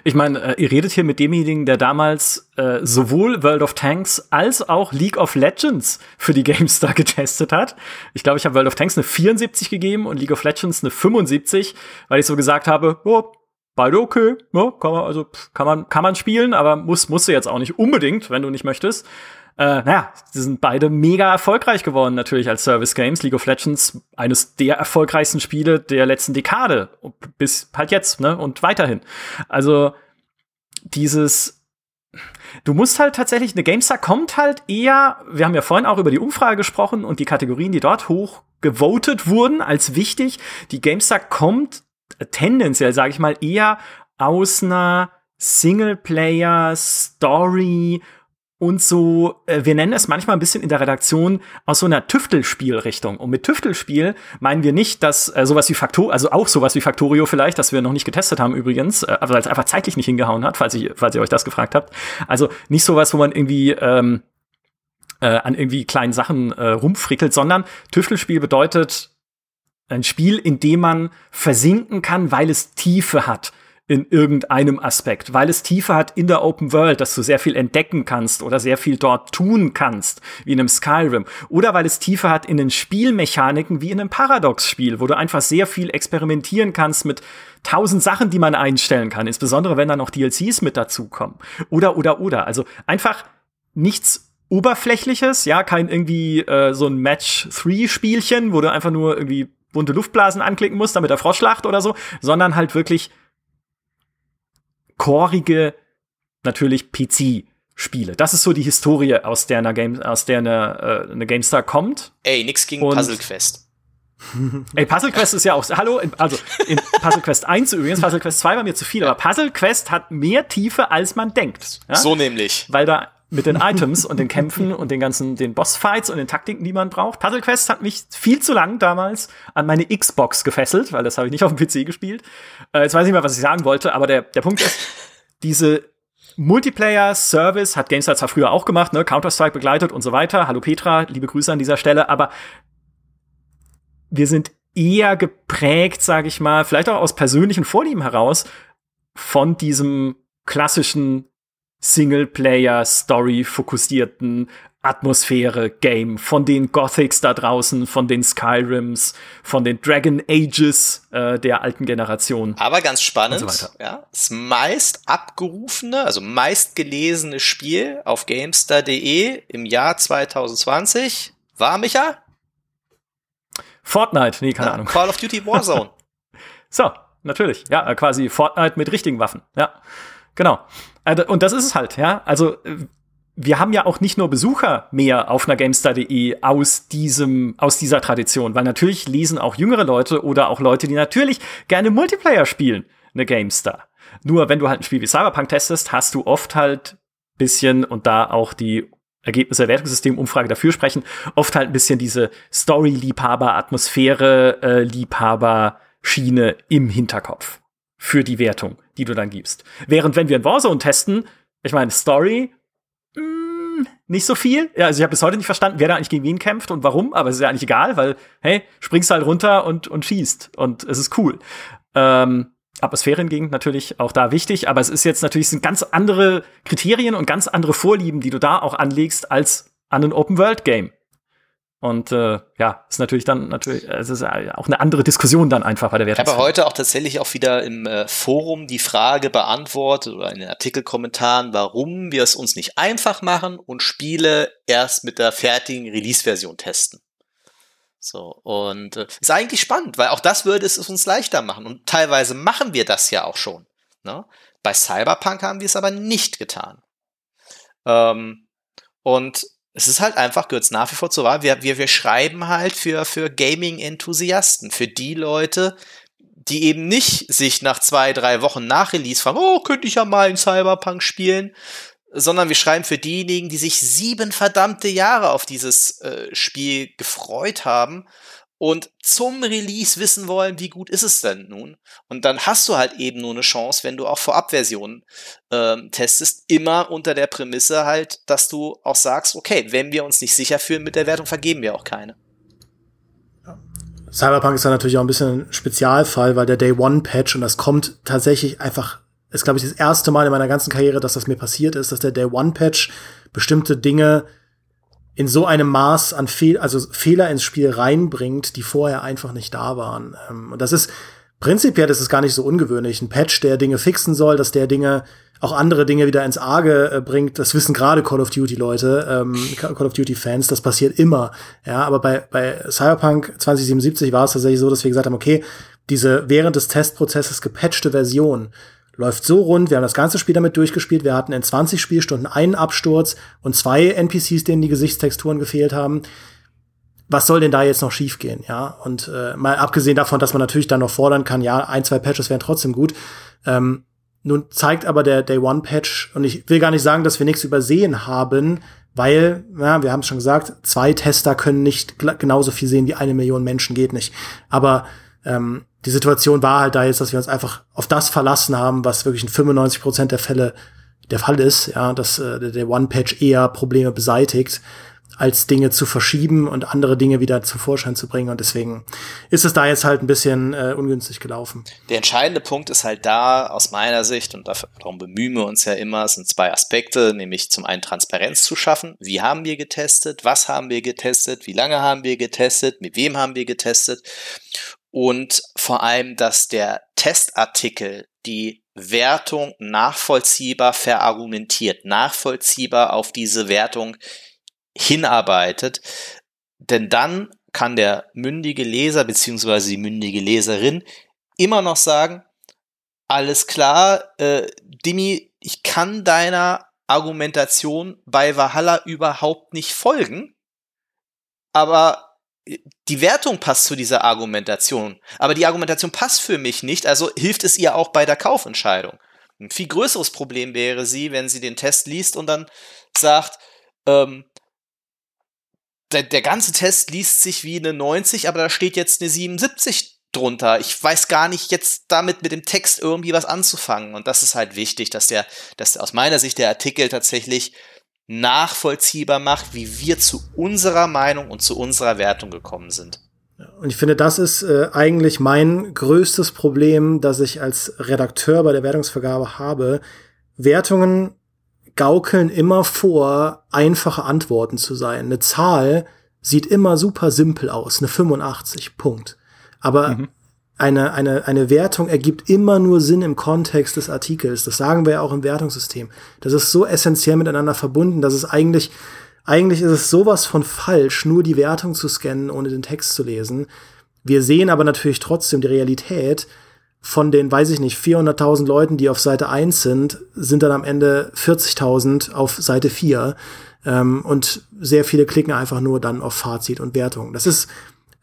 ich meine, äh, ihr redet hier mit demjenigen, der damals äh, sowohl World of Tanks als auch League of Legends für die GameStar <laughs> getestet hat. Ich glaube, ich habe World of Tanks eine 74 gegeben und League of Legends eine 75, weil ich so gesagt habe, oh, beide okay, ja, kann man, also kann man, kann man spielen, aber muss, musst du jetzt auch nicht unbedingt, wenn du nicht möchtest. Äh, naja, sie sind beide mega erfolgreich geworden, natürlich als Service Games. League of Legends, eines der erfolgreichsten Spiele der letzten Dekade, bis halt jetzt, ne, und weiterhin. Also, dieses, Du musst halt tatsächlich, eine GameStar kommt halt eher, wir haben ja vorhin auch über die Umfrage gesprochen und die Kategorien, die dort hoch gewotet wurden als wichtig. Die GameStar kommt tendenziell, sage ich mal, eher aus einer Singleplayer-Story und so, äh, wir nennen es manchmal ein bisschen in der Redaktion aus so einer Tüftelspielrichtung. Und mit Tüftelspiel meinen wir nicht, dass äh, sowas wie Factorio, also auch sowas wie Factorio vielleicht, das wir noch nicht getestet haben übrigens, äh, weil es einfach zeitlich nicht hingehauen hat, falls, ich, falls ihr euch das gefragt habt. Also nicht sowas, wo man irgendwie ähm, äh, an irgendwie kleinen Sachen äh, rumfrickelt, sondern Tüftelspiel bedeutet ein Spiel, in dem man versinken kann, weil es Tiefe hat in irgendeinem Aspekt, weil es Tiefe hat in der Open World, dass du sehr viel entdecken kannst oder sehr viel dort tun kannst, wie in einem Skyrim, oder weil es Tiefe hat in den Spielmechaniken, wie in einem Paradox-Spiel, wo du einfach sehr viel experimentieren kannst mit tausend Sachen, die man einstellen kann, insbesondere wenn dann noch DLCs mit dazukommen. Oder, oder, oder. Also einfach nichts Oberflächliches, ja, kein irgendwie äh, so ein Match-3-Spielchen, wo du einfach nur irgendwie bunte Luftblasen anklicken musst, damit er Frosch lacht oder so, sondern halt wirklich chorige, natürlich PC-Spiele. Das ist so die Historie, aus der eine, Game, aus der eine, äh, eine GameStar kommt. Ey, nix gegen Und Puzzle Quest. <laughs> Ey, Puzzle Quest ist ja auch, hallo, also in Puzzle Quest 1 übrigens, Puzzle Quest 2 war mir zu viel, aber Puzzle Quest hat mehr Tiefe, als man denkt. Ja? So nämlich. Weil da mit den Items und den Kämpfen und den ganzen, den Bossfights und den Taktiken, die man braucht. Puzzle Quest hat mich viel zu lang damals an meine Xbox gefesselt, weil das habe ich nicht auf dem PC gespielt. Äh, jetzt weiß ich mehr, was ich sagen wollte, aber der, der Punkt ist, diese Multiplayer-Service hat GameStar zwar früher auch gemacht, ne, Counter-Strike begleitet und so weiter. Hallo Petra, liebe Grüße an dieser Stelle, aber wir sind eher geprägt, sage ich mal, vielleicht auch aus persönlichen Vorlieben heraus, von diesem klassischen Singleplayer-Story fokussierten Atmosphäre-Game von den Gothics da draußen, von den Skyrims, von den Dragon Ages äh, der alten Generation. Aber ganz spannend, so ja, das meist abgerufene, also meist gelesene Spiel auf Gamestar.de im Jahr 2020 war, Micha? Fortnite, nee, keine ja, Ahnung. Call of Duty Warzone. <laughs> so, natürlich, ja, quasi Fortnite mit richtigen Waffen, ja, genau. Äh, und das ist es halt, ja. Also wir haben ja auch nicht nur Besucher mehr auf einer GameStar.de aus diesem, aus dieser Tradition, weil natürlich lesen auch jüngere Leute oder auch Leute, die natürlich gerne Multiplayer spielen, eine GameStar. Nur wenn du halt ein Spiel wie Cyberpunk testest, hast du oft halt bisschen und da auch die Ergebnisse der Wertungssystemumfrage dafür sprechen, oft halt ein bisschen diese Story-Liebhaber, Atmosphäre-Liebhaber Schiene im Hinterkopf für die Wertung, die du dann gibst. Während wenn wir in Warzone testen, ich meine, Story, mh, mm, nicht so viel. Ja, also ich habe bis heute nicht verstanden, wer da eigentlich gegen wen kämpft und warum, aber es ist ja eigentlich egal, weil, hey, springst halt runter und, und schießt und es ist cool. Ähm, Atmosphäre hingegen natürlich auch da wichtig, aber es ist jetzt natürlich sind ganz andere Kriterien und ganz andere Vorlieben, die du da auch anlegst als an ein Open World Game. Und äh, ja, ist natürlich dann natürlich, es ist auch eine andere Diskussion dann einfach bei der Wertung. Ich habe heute auch tatsächlich auch wieder im äh, Forum die Frage beantwortet oder in den Artikelkommentaren, warum wir es uns nicht einfach machen und Spiele erst mit der fertigen Release-Version testen. So, und äh, ist eigentlich spannend, weil auch das würde es uns leichter machen. Und teilweise machen wir das ja auch schon. Ne? Bei Cyberpunk haben wir es aber nicht getan. Ähm, und es ist halt einfach, gehört nach wie vor zur Wahl. Wir, wir, wir schreiben halt für, für Gaming-Enthusiasten, für die Leute, die eben nicht sich nach zwei, drei Wochen nach Release fragen, oh, könnte ich ja mal in Cyberpunk spielen, sondern wir schreiben für diejenigen, die sich sieben verdammte Jahre auf dieses äh, Spiel gefreut haben und zum Release wissen wollen, wie gut ist es denn nun? Und dann hast du halt eben nur eine Chance, wenn du auch Vorabversionen ähm, testest, immer unter der Prämisse halt, dass du auch sagst, okay, wenn wir uns nicht sicher fühlen mit der Wertung, vergeben wir auch keine. Cyberpunk ist da natürlich auch ein bisschen ein Spezialfall, weil der Day One Patch und das kommt tatsächlich einfach, ist glaube ich das erste Mal in meiner ganzen Karriere, dass das mir passiert ist, dass der Day One Patch bestimmte Dinge in so einem Maß an Fehl, also Fehler ins Spiel reinbringt, die vorher einfach nicht da waren. Ähm, und das ist prinzipiell das ist gar nicht so ungewöhnlich. Ein Patch, der Dinge fixen soll, dass der Dinge auch andere Dinge wieder ins Arge äh, bringt. Das wissen gerade Call of Duty Leute, ähm, Call of Duty Fans. Das passiert immer. Ja, aber bei bei Cyberpunk 2077 war es tatsächlich so, dass wir gesagt haben, okay, diese während des Testprozesses gepatchte Version läuft so rund. Wir haben das ganze Spiel damit durchgespielt. Wir hatten in 20 Spielstunden einen Absturz und zwei NPCs, denen die Gesichtstexturen gefehlt haben. Was soll denn da jetzt noch schiefgehen? Ja, und äh, mal abgesehen davon, dass man natürlich dann noch fordern kann, ja, ein, zwei Patches wären trotzdem gut. Ähm, nun zeigt aber der Day One Patch, und ich will gar nicht sagen, dass wir nichts übersehen haben, weil, ja, wir haben es schon gesagt, zwei Tester können nicht genauso viel sehen wie eine Million Menschen, geht nicht. Aber ähm, die Situation war halt da jetzt, dass wir uns einfach auf das verlassen haben, was wirklich in 95 Prozent der Fälle der Fall ist, ja, dass äh, der One-Patch eher Probleme beseitigt, als Dinge zu verschieben und andere Dinge wieder zum Vorschein zu bringen. Und deswegen ist es da jetzt halt ein bisschen äh, ungünstig gelaufen. Der entscheidende Punkt ist halt da aus meiner Sicht, und darum bemühen wir uns ja immer, sind zwei Aspekte, nämlich zum einen Transparenz zu schaffen. Wie haben wir getestet? Was haben wir getestet? Wie lange haben wir getestet? Mit wem haben wir getestet? Und vor allem, dass der Testartikel die Wertung nachvollziehbar verargumentiert, nachvollziehbar auf diese Wertung hinarbeitet. Denn dann kann der mündige Leser beziehungsweise die mündige Leserin immer noch sagen, alles klar, äh, Dimi, ich kann deiner Argumentation bei Valhalla überhaupt nicht folgen, aber die Wertung passt zu dieser Argumentation, aber die Argumentation passt für mich nicht, also hilft es ihr auch bei der Kaufentscheidung. Ein viel größeres Problem wäre sie, wenn sie den Test liest und dann sagt, ähm, der, der ganze Test liest sich wie eine 90, aber da steht jetzt eine 77 drunter. Ich weiß gar nicht jetzt damit mit dem Text irgendwie was anzufangen. Und das ist halt wichtig, dass der, dass aus meiner Sicht der Artikel tatsächlich nachvollziehbar macht, wie wir zu unserer Meinung und zu unserer Wertung gekommen sind. Und ich finde, das ist äh, eigentlich mein größtes Problem, das ich als Redakteur bei der Wertungsvergabe habe. Wertungen gaukeln immer vor, einfache Antworten zu sein. Eine Zahl sieht immer super simpel aus, eine 85, Punkt. Aber mhm eine, eine, eine Wertung ergibt immer nur Sinn im Kontext des Artikels. Das sagen wir ja auch im Wertungssystem. Das ist so essentiell miteinander verbunden, dass es eigentlich, eigentlich ist es sowas von falsch, nur die Wertung zu scannen, ohne den Text zu lesen. Wir sehen aber natürlich trotzdem die Realität von den, weiß ich nicht, 400.000 Leuten, die auf Seite 1 sind, sind dann am Ende 40.000 auf Seite 4. Ähm, und sehr viele klicken einfach nur dann auf Fazit und Wertung. Das ist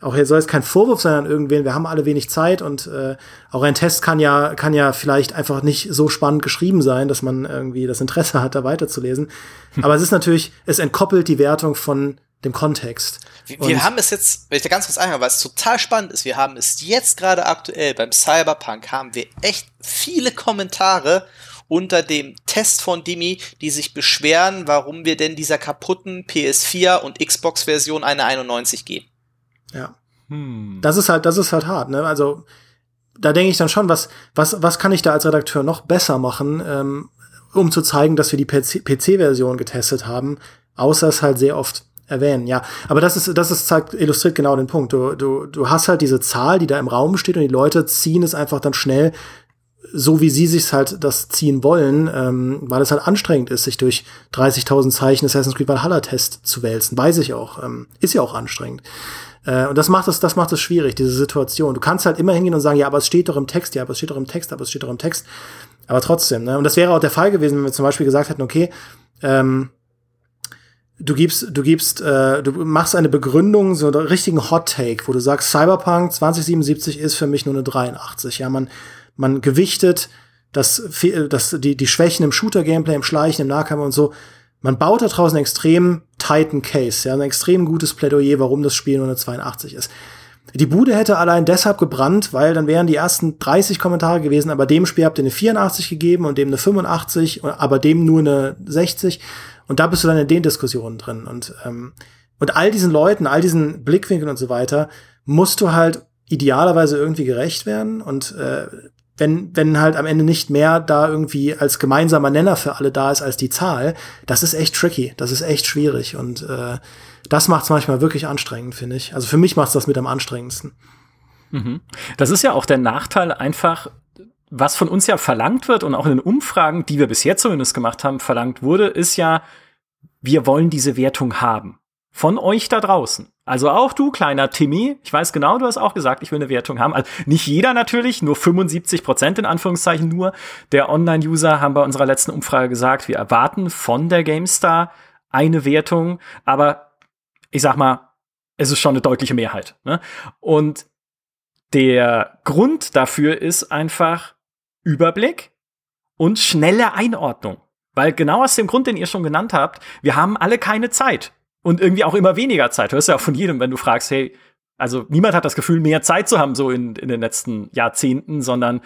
auch hier soll es kein Vorwurf sein an irgendwen, wir haben alle wenig Zeit und äh, auch ein Test kann ja, kann ja vielleicht einfach nicht so spannend geschrieben sein, dass man irgendwie das Interesse hat, da weiterzulesen. Hm. Aber es ist natürlich, es entkoppelt die Wertung von dem Kontext. Wir, wir haben es jetzt, wenn ich da ganz kurz einhabe, weil es total spannend ist, wir haben es jetzt gerade aktuell beim Cyberpunk, haben wir echt viele Kommentare unter dem Test von Dimi, die sich beschweren, warum wir denn dieser kaputten PS4 und Xbox-Version eine 91 geben. Ja. Hm. Das ist halt, das ist halt hart, ne? Also, da denke ich dann schon, was, was, was kann ich da als Redakteur noch besser machen, ähm, um zu zeigen, dass wir die PC-Version getestet haben, außer es halt sehr oft erwähnen, ja. Aber das ist, das ist zeigt, illustriert genau den Punkt. Du, du, du hast halt diese Zahl, die da im Raum steht und die Leute ziehen es einfach dann schnell so wie sie sich halt das ziehen wollen, ähm, weil es halt anstrengend ist, sich durch 30.000 Zeichen Assassin's Creed Valhalla Test zu wälzen. Weiß ich auch. Ähm, ist ja auch anstrengend. Äh, und das macht es, das macht es schwierig, diese Situation. Du kannst halt immer hingehen und sagen, ja, aber es steht doch im Text, ja, aber es steht doch im Text, aber es steht doch im Text. Aber trotzdem, ne? Und das wäre auch der Fall gewesen, wenn wir zum Beispiel gesagt hätten, okay, ähm, du gibst, du gibst, äh, du machst eine Begründung, so einen richtigen Hot Take, wo du sagst, Cyberpunk 2077 ist für mich nur eine 83. Ja, man, man gewichtet das, das, die, die Schwächen im Shooter-Gameplay, im Schleichen, im Nahkampf und so. Man baut da draußen einen extrem tighten Case, ja, ein extrem gutes Plädoyer, warum das Spiel nur eine 82 ist. Die Bude hätte allein deshalb gebrannt, weil dann wären die ersten 30 Kommentare gewesen, aber dem Spiel habt ihr eine 84 gegeben und dem eine 85, aber dem nur eine 60. Und da bist du dann in den Diskussionen drin. Und, ähm, und all diesen Leuten, all diesen Blickwinkeln und so weiter, musst du halt idealerweise irgendwie gerecht werden. Und äh, wenn, wenn halt am Ende nicht mehr da irgendwie als gemeinsamer Nenner für alle da ist als die Zahl, das ist echt tricky, das ist echt schwierig und äh, das macht es manchmal wirklich anstrengend, finde ich. Also für mich macht es das mit am anstrengendsten. Mhm. Das ist ja auch der Nachteil einfach, was von uns ja verlangt wird und auch in den Umfragen, die wir bis jetzt zumindest gemacht haben, verlangt wurde, ist ja, wir wollen diese Wertung haben. Von euch da draußen. Also auch du, kleiner Timmy, ich weiß genau, du hast auch gesagt, ich will eine Wertung haben. Also nicht jeder natürlich, nur 75 Prozent in Anführungszeichen nur der Online-User haben bei unserer letzten Umfrage gesagt, wir erwarten von der GameStar eine Wertung, aber ich sag mal, es ist schon eine deutliche Mehrheit. Ne? Und der Grund dafür ist einfach Überblick und schnelle Einordnung. Weil genau aus dem Grund, den ihr schon genannt habt, wir haben alle keine Zeit und irgendwie auch immer weniger Zeit. Hörst du ja auch von jedem, wenn du fragst, hey, also niemand hat das Gefühl, mehr Zeit zu haben, so in, in den letzten Jahrzehnten, sondern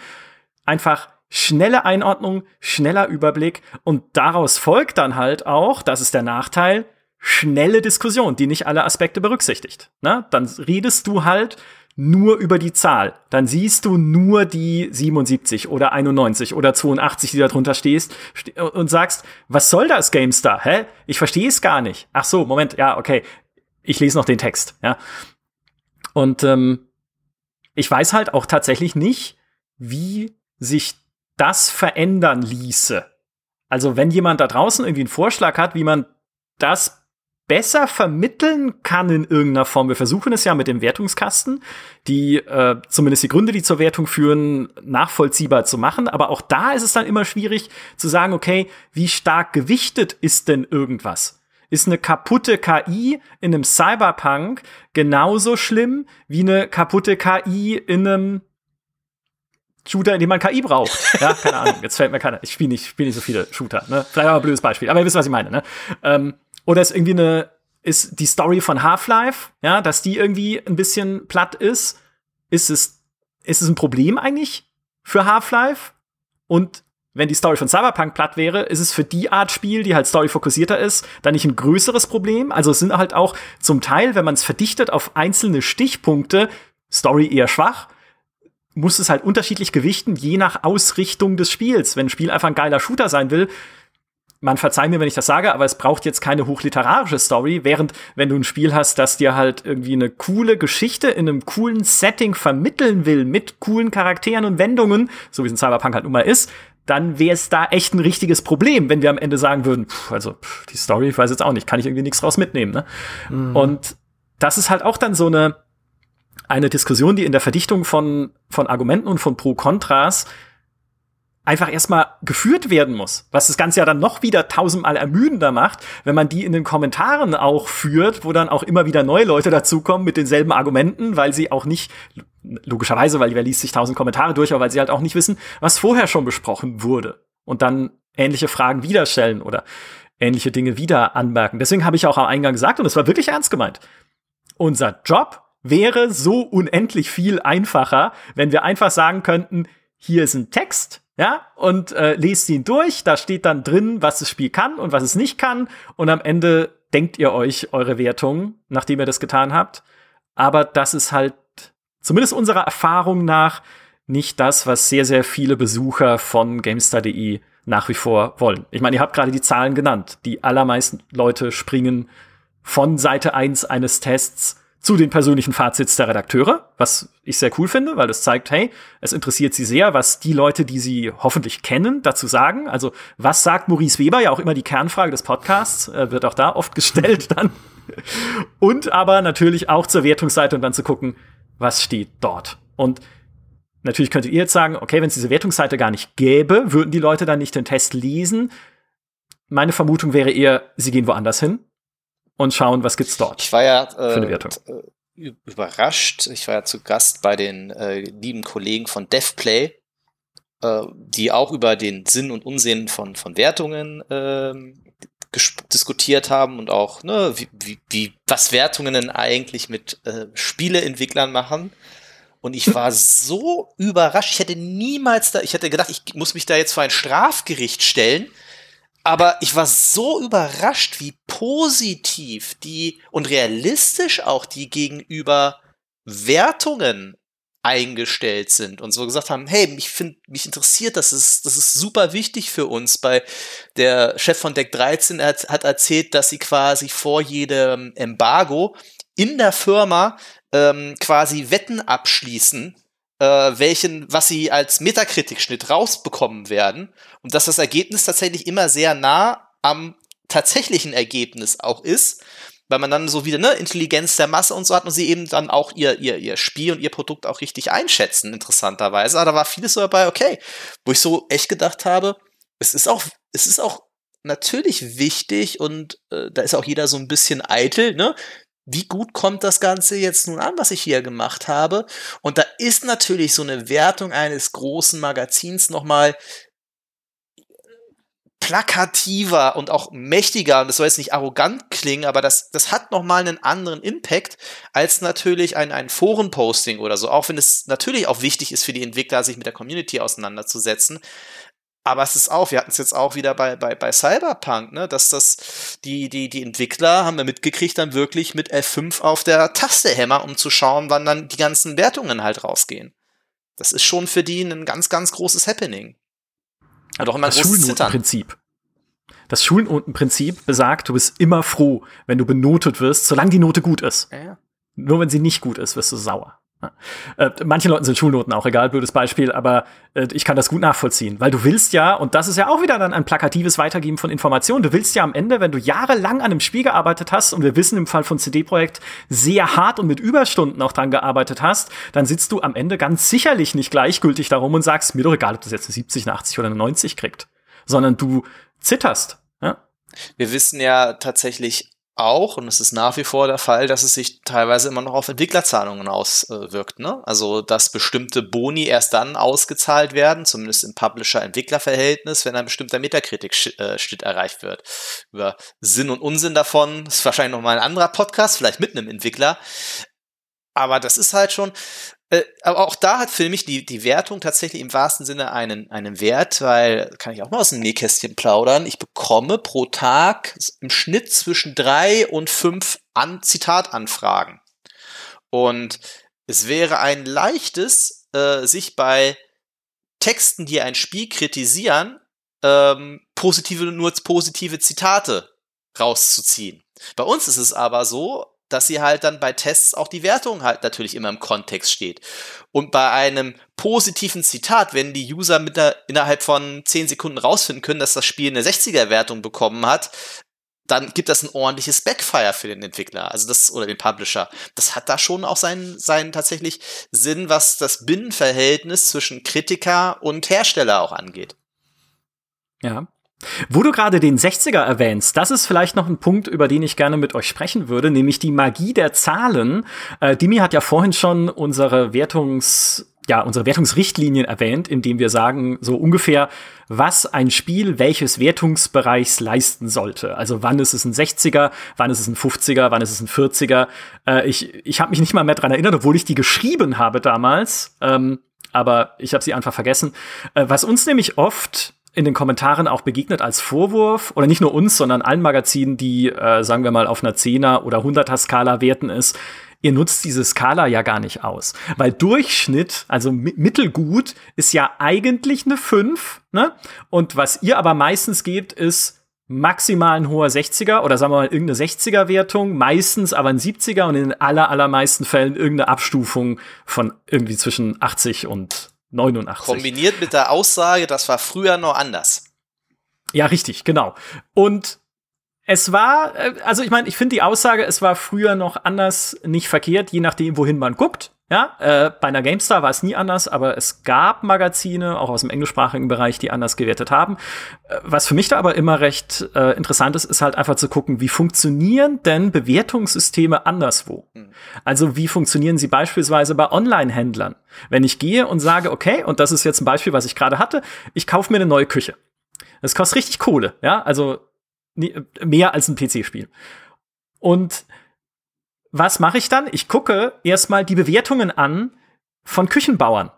einfach schnelle Einordnung, schneller Überblick und daraus folgt dann halt auch, das ist der Nachteil, schnelle Diskussion, die nicht alle Aspekte berücksichtigt. Na, dann redest du halt nur über die Zahl. Dann siehst du nur die 77 oder 91 oder 82, die da drunter stehst und sagst, was soll das GameStar? Hä? Ich verstehe es gar nicht. Ach so, Moment, ja, okay. Ich lese noch den Text, ja. Und ähm, ich weiß halt auch tatsächlich nicht, wie sich das verändern ließe. Also wenn jemand da draußen irgendwie einen Vorschlag hat, wie man das besser vermitteln kann in irgendeiner Form. Wir versuchen es ja mit dem Wertungskasten, die äh, zumindest die Gründe, die zur Wertung führen, nachvollziehbar zu machen. Aber auch da ist es dann immer schwierig zu sagen, okay, wie stark gewichtet ist denn irgendwas? Ist eine kaputte KI in einem Cyberpunk genauso schlimm wie eine kaputte KI in einem Shooter, in dem man KI braucht. <laughs> Ja, keine Ahnung. Jetzt fällt mir keiner. Ich spiele nicht, spiel nicht so viele Shooter. Ne? Vielleicht auch ein blödes Beispiel. Aber ihr wisst, was ich meine. Ne? Ähm, oder ist irgendwie eine, ist die Story von Half-Life, ja, dass die irgendwie ein bisschen platt ist. Ist es, ist es ein Problem eigentlich für Half-Life? Und wenn die Story von Cyberpunk platt wäre, ist es für die Art Spiel, die halt storyfokussierter ist, dann nicht ein größeres Problem. Also es sind halt auch zum Teil, wenn man es verdichtet auf einzelne Stichpunkte, Story eher schwach, muss es halt unterschiedlich gewichten, je nach Ausrichtung des Spiels. Wenn ein Spiel einfach ein geiler Shooter sein will, man verzeiht mir, wenn ich das sage, aber es braucht jetzt keine hochliterarische Story, während wenn du ein Spiel hast, das dir halt irgendwie eine coole Geschichte in einem coolen Setting vermitteln will, mit coolen Charakteren und Wendungen, so wie es in Cyberpunk halt nun mal ist, dann wäre es da echt ein richtiges Problem, wenn wir am Ende sagen würden, pff, also pff, die Story, ich weiß jetzt auch nicht, kann ich irgendwie nichts draus mitnehmen. Ne? Mhm. Und das ist halt auch dann so eine, eine Diskussion, die in der Verdichtung von, von Argumenten und von Pro-Kontras einfach erstmal geführt werden muss, was das Ganze ja dann noch wieder tausendmal ermüdender macht, wenn man die in den Kommentaren auch führt, wo dann auch immer wieder neue Leute dazukommen mit denselben Argumenten, weil sie auch nicht, logischerweise, weil wer liest sich tausend Kommentare durch, aber weil sie halt auch nicht wissen, was vorher schon besprochen wurde und dann ähnliche Fragen wieder stellen oder ähnliche Dinge wieder anmerken. Deswegen habe ich auch am Eingang gesagt, und es war wirklich ernst gemeint, unser Job wäre so unendlich viel einfacher, wenn wir einfach sagen könnten, hier ist ein Text, ja, und äh, lest ihn durch. Da steht dann drin, was das Spiel kann und was es nicht kann. Und am Ende denkt ihr euch eure Wertung, nachdem ihr das getan habt. Aber das ist halt, zumindest unserer Erfahrung nach, nicht das, was sehr, sehr viele Besucher von GameStar.de nach wie vor wollen. Ich meine, ihr habt gerade die Zahlen genannt. Die allermeisten Leute springen von Seite 1 eines Tests zu den persönlichen Fazits der Redakteure, was ich sehr cool finde, weil das zeigt, hey, es interessiert sie sehr, was die Leute, die sie hoffentlich kennen, dazu sagen. Also, was sagt Maurice Weber? Ja, auch immer die Kernfrage des Podcasts, äh, wird auch da oft <laughs> gestellt dann. Und aber natürlich auch zur Wertungsseite und dann zu gucken, was steht dort. Und natürlich könntet ihr jetzt sagen, okay, wenn es diese Wertungsseite gar nicht gäbe, würden die Leute dann nicht den Test lesen. Meine Vermutung wäre eher, sie gehen woanders hin und schauen, was gibt's dort. Ich war ja äh, überrascht. Ich war ja zu Gast bei den äh, lieben Kollegen von DevPlay, äh, die auch über den Sinn und Unsinn von, von Wertungen ähm, diskutiert haben und auch, ne, wie, wie, wie, was Wertungen denn eigentlich mit äh, Spieleentwicklern machen. Und ich war <laughs> so überrascht. Ich hätte niemals da, ich hätte gedacht, ich muss mich da jetzt vor ein Strafgericht stellen. Aber ich war so überrascht, wie positiv die und realistisch auch die gegenüber Wertungen eingestellt sind und so gesagt haben, hey, mich find, mich interessiert, das ist, das ist super wichtig für uns. Bei der Chef von Deck 13 hat, hat erzählt, dass sie quasi vor jedem Embargo in der Firma ähm, quasi Wetten abschließen, äh, welchen, was sie als Metakritik-Schnitt rausbekommen werden und dass das Ergebnis tatsächlich immer sehr nah am tatsächlichen Ergebnis auch ist weil man dann so wieder ne Intelligenz der Masse und so hat und sie eben dann auch ihr ihr ihr Spiel und ihr Produkt auch richtig einschätzen interessanterweise. Aber da war vieles so dabei, okay, wo ich so echt gedacht habe, es ist auch es ist auch natürlich wichtig und äh, da ist auch jeder so ein bisschen eitel, ne? Wie gut kommt das Ganze jetzt nun an, was ich hier gemacht habe? Und da ist natürlich so eine Wertung eines großen Magazins nochmal plakativer und auch mächtiger, und das soll jetzt nicht arrogant klingen, aber das, das hat nochmal einen anderen Impact als natürlich ein, ein Forenposting oder so, auch wenn es natürlich auch wichtig ist für die Entwickler, sich mit der Community auseinanderzusetzen. Aber es ist auch, wir hatten es jetzt auch wieder bei, bei, bei Cyberpunk, ne, dass das, die, die, die Entwickler haben wir mitgekriegt, dann wirklich mit F5 auf der Taste hämmer, um zu schauen, wann dann die ganzen Wertungen halt rausgehen. Das ist schon für die ein ganz, ganz großes Happening. Hat auch immer das Schulnotenprinzip. Das Schulnotenprinzip besagt, du bist immer froh, wenn du benotet wirst, solange die Note gut ist. Ja. Nur wenn sie nicht gut ist, wirst du sauer. <laughs> Äh, manchen Leuten sind Schulnoten auch egal, blödes Beispiel, aber äh, ich kann das gut nachvollziehen, weil du willst ja, und das ist ja auch wieder dann ein plakatives Weitergeben von Informationen, du willst ja am Ende, wenn du jahrelang an einem Spiel gearbeitet hast, und wir wissen im Fall von CD-Projekt sehr hart und mit Überstunden auch dran gearbeitet hast, dann sitzt du am Ende ganz sicherlich nicht gleichgültig darum und sagst, mir doch egal, ob das jetzt eine 70, eine 80 oder eine 90 kriegt, sondern du zitterst. Ja? Wir wissen ja tatsächlich auch, und es ist nach wie vor der Fall, dass es sich teilweise immer noch auf Entwicklerzahlungen auswirkt. Ne? Also, dass bestimmte Boni erst dann ausgezahlt werden, zumindest im Publisher-Entwickler-Verhältnis, wenn ein bestimmter Metakritik-Schnitt erreicht wird. Über Sinn und Unsinn davon ist wahrscheinlich nochmal ein anderer Podcast, vielleicht mit einem Entwickler. Aber das ist halt schon, äh, aber auch da hat für mich die, die Wertung tatsächlich im wahrsten Sinne einen, einen Wert, weil, kann ich auch mal aus dem Nähkästchen plaudern, ich bekomme pro Tag im Schnitt zwischen drei und fünf An Zitatanfragen. Und es wäre ein leichtes, äh, sich bei Texten, die ein Spiel kritisieren, ähm, positive, nur positive Zitate rauszuziehen. Bei uns ist es aber so, dass sie halt dann bei Tests auch die Wertung halt natürlich immer im Kontext steht. Und bei einem positiven Zitat, wenn die User mit der, innerhalb von 10 Sekunden rausfinden können, dass das Spiel eine 60er-Wertung bekommen hat, dann gibt das ein ordentliches Backfire für den Entwickler, also das oder den Publisher. Das hat da schon auch seinen, seinen tatsächlich Sinn, was das Binnenverhältnis zwischen Kritiker und Hersteller auch angeht. Ja, wo du gerade den 60er erwähnst, das ist vielleicht noch ein Punkt, über den ich gerne mit euch sprechen würde, nämlich die Magie der Zahlen. Äh, Dimi hat ja vorhin schon unsere Wertungs ja, unsere Wertungsrichtlinien erwähnt, indem wir sagen, so ungefähr, was ein Spiel welches Wertungsbereichs leisten sollte. Also wann ist es ein 60er, wann ist es ein 50er, wann ist es ein 40er. Äh, ich ich habe mich nicht mal mehr dran erinnert, obwohl ich die geschrieben habe damals, ähm, aber ich habe sie einfach vergessen. Äh, was uns nämlich oft in den Kommentaren auch begegnet als Vorwurf, oder nicht nur uns, sondern allen Magazinen, die, äh, sagen wir mal, auf einer 10er oder 100er Skala werten ist, ihr nutzt diese Skala ja gar nicht aus. Weil Durchschnitt, also mittelgut, ist ja eigentlich eine 5, ne? Und was ihr aber meistens gebt, ist maximal ein hoher 60er oder sagen wir mal irgendeine 60er Wertung, meistens aber ein 70er und in aller, allermeisten Fällen irgendeine Abstufung von irgendwie zwischen 80 und 89. Kombiniert mit der Aussage, das war früher noch anders. Ja, richtig, genau. Und es war, äh, also ich meine, ich finde die Aussage, es war früher noch anders, nicht verkehrt, je nachdem, wohin man guckt. Ja, äh, bei einer GameStar war es nie anders, aber es gab Magazine, auch aus dem englischsprachigen Bereich, die anders gewertet haben. Äh, was für mich da aber immer recht äh, interessant ist, ist halt einfach zu gucken, wie funktionieren denn Bewertungssysteme anderswo? Mhm. Also wie funktionieren sie beispielsweise bei Online-Händlern? Wenn ich gehe und sage, okay, und das ist jetzt ein Beispiel, was ich gerade hatte, ich kaufe mir eine neue Küche. Das kostet richtig Kohle, ja, also mehr als ein PC-Spiel. Und was mache ich dann? Ich gucke erstmal die Bewertungen an von Küchenbauern,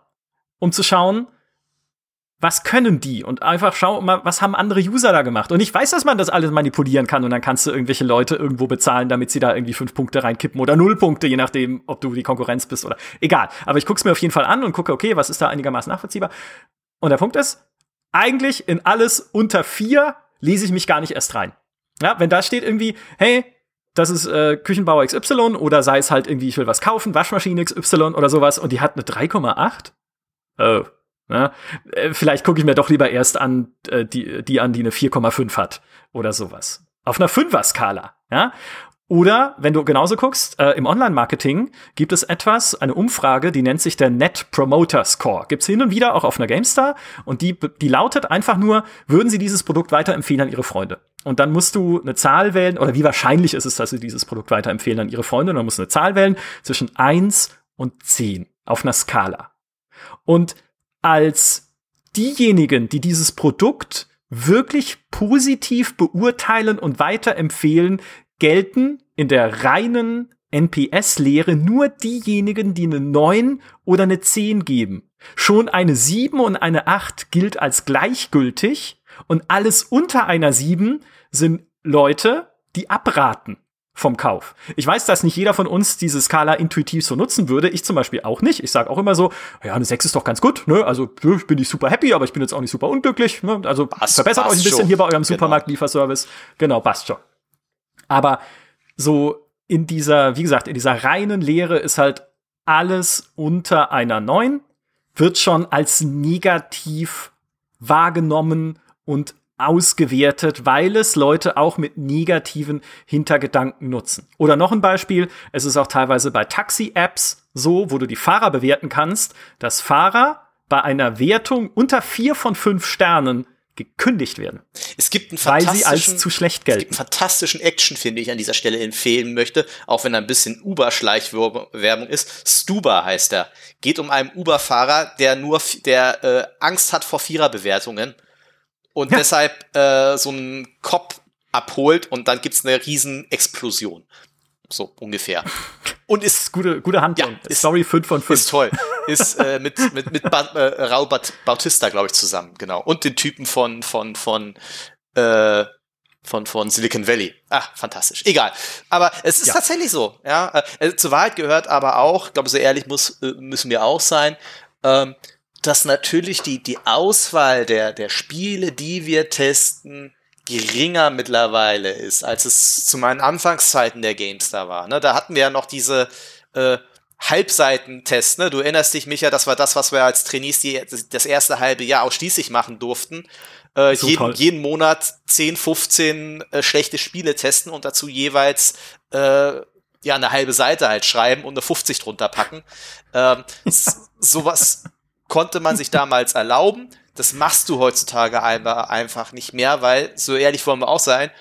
um zu schauen, was können die? Und einfach schau mal, was haben andere User da gemacht? Und ich weiß, dass man das alles manipulieren kann und dann kannst du irgendwelche Leute irgendwo bezahlen, damit sie da irgendwie fünf Punkte reinkippen oder null Punkte, je nachdem, ob du die Konkurrenz bist oder egal. Aber ich gucke es mir auf jeden Fall an und gucke, okay, was ist da einigermaßen nachvollziehbar? Und der Punkt ist, eigentlich in alles unter vier lese ich mich gar nicht erst rein. Ja, wenn da steht irgendwie, hey, das ist äh, Küchenbauer XY oder sei es halt irgendwie, ich will was kaufen, Waschmaschine XY oder sowas und die hat eine 3,8? Oh. Ne? Äh, vielleicht gucke ich mir doch lieber erst an, äh, die, die an, die eine 4,5 hat oder sowas. Auf einer 5er-Skala. Ja? Oder wenn du genauso guckst, äh, im Online-Marketing gibt es etwas, eine Umfrage, die nennt sich der Net Promoter Score. Gibt's hin und wieder auch auf einer GameStar und die, die lautet einfach nur, würden sie dieses Produkt weiterempfehlen an ihre Freunde? Und dann musst du eine Zahl wählen, oder wie wahrscheinlich ist es, dass sie dieses Produkt weiterempfehlen an ihre Freunde? Und dann musst du eine Zahl wählen zwischen eins und zehn auf einer Skala. Und als diejenigen, die dieses Produkt wirklich positiv beurteilen und weiterempfehlen, gelten in der reinen NPS-Lehre nur diejenigen, die eine 9 oder eine 10 geben. Schon eine 7 und eine 8 gilt als gleichgültig und alles unter einer 7 sind Leute, die abraten vom Kauf. Ich weiß, dass nicht jeder von uns diese Skala intuitiv so nutzen würde. Ich zum Beispiel auch nicht. Ich sage auch immer so, ja, eine 6 ist doch ganz gut. Ne? Also ich bin nicht super happy, aber ich bin jetzt auch nicht super unglücklich. Ne? Also passt, verbessert passt euch ein bisschen schon. hier bei eurem genau. Supermarkt-Lieferservice. Genau, passt schon. Aber so in dieser, wie gesagt, in dieser reinen Lehre ist halt alles unter einer 9, wird schon als negativ wahrgenommen und ausgewertet, weil es Leute auch mit negativen Hintergedanken nutzen. Oder noch ein Beispiel, es ist auch teilweise bei Taxi-Apps so, wo du die Fahrer bewerten kannst, dass Fahrer bei einer Wertung unter vier von fünf Sternen gekündigt werden. Es gibt einen weil sie als zu schlecht gelten. Es gibt einen fantastischen Action, finde ich, an dieser Stelle empfehlen möchte, auch wenn er ein bisschen Uber-Schleichwerbung ist. Stuba heißt er. Geht um einen Uber-Fahrer, der nur, der äh, Angst hat vor Viererbewertungen und ja. deshalb äh, so einen Kopf abholt und dann gibt's eine riesen Explosion. So ungefähr. <laughs> Und ist gute, gute Handlung. Ja, ist, Story 5 von 5. Ist toll. Ist äh, mit, mit, mit ba äh, Raul Bautista, glaube ich, zusammen, genau. Und den Typen von, von, von, äh, von, von Silicon Valley. Ach, fantastisch. Egal. Aber es ist ja. tatsächlich so, ja. Äh, zur Wahrheit gehört aber auch, ich glaube, so ehrlich muss, äh, müssen wir auch sein, ähm, dass natürlich die, die Auswahl der, der Spiele, die wir testen, geringer mittlerweile ist, als es zu meinen Anfangszeiten der GameStar war. Ne? Da hatten wir ja noch diese äh, Halbseitentests. Ne? Du erinnerst dich, Micha, das war das, was wir als Trainees die, das erste halbe Jahr ausschließlich machen durften. Äh, jeden, jeden Monat 10, 15 äh, schlechte Spiele testen und dazu jeweils äh, ja eine halbe Seite halt schreiben und eine 50 drunter packen. Ähm, sowas konnte man sich damals erlauben. Das machst du heutzutage einfach nicht mehr, weil, so ehrlich wollen wir auch sein,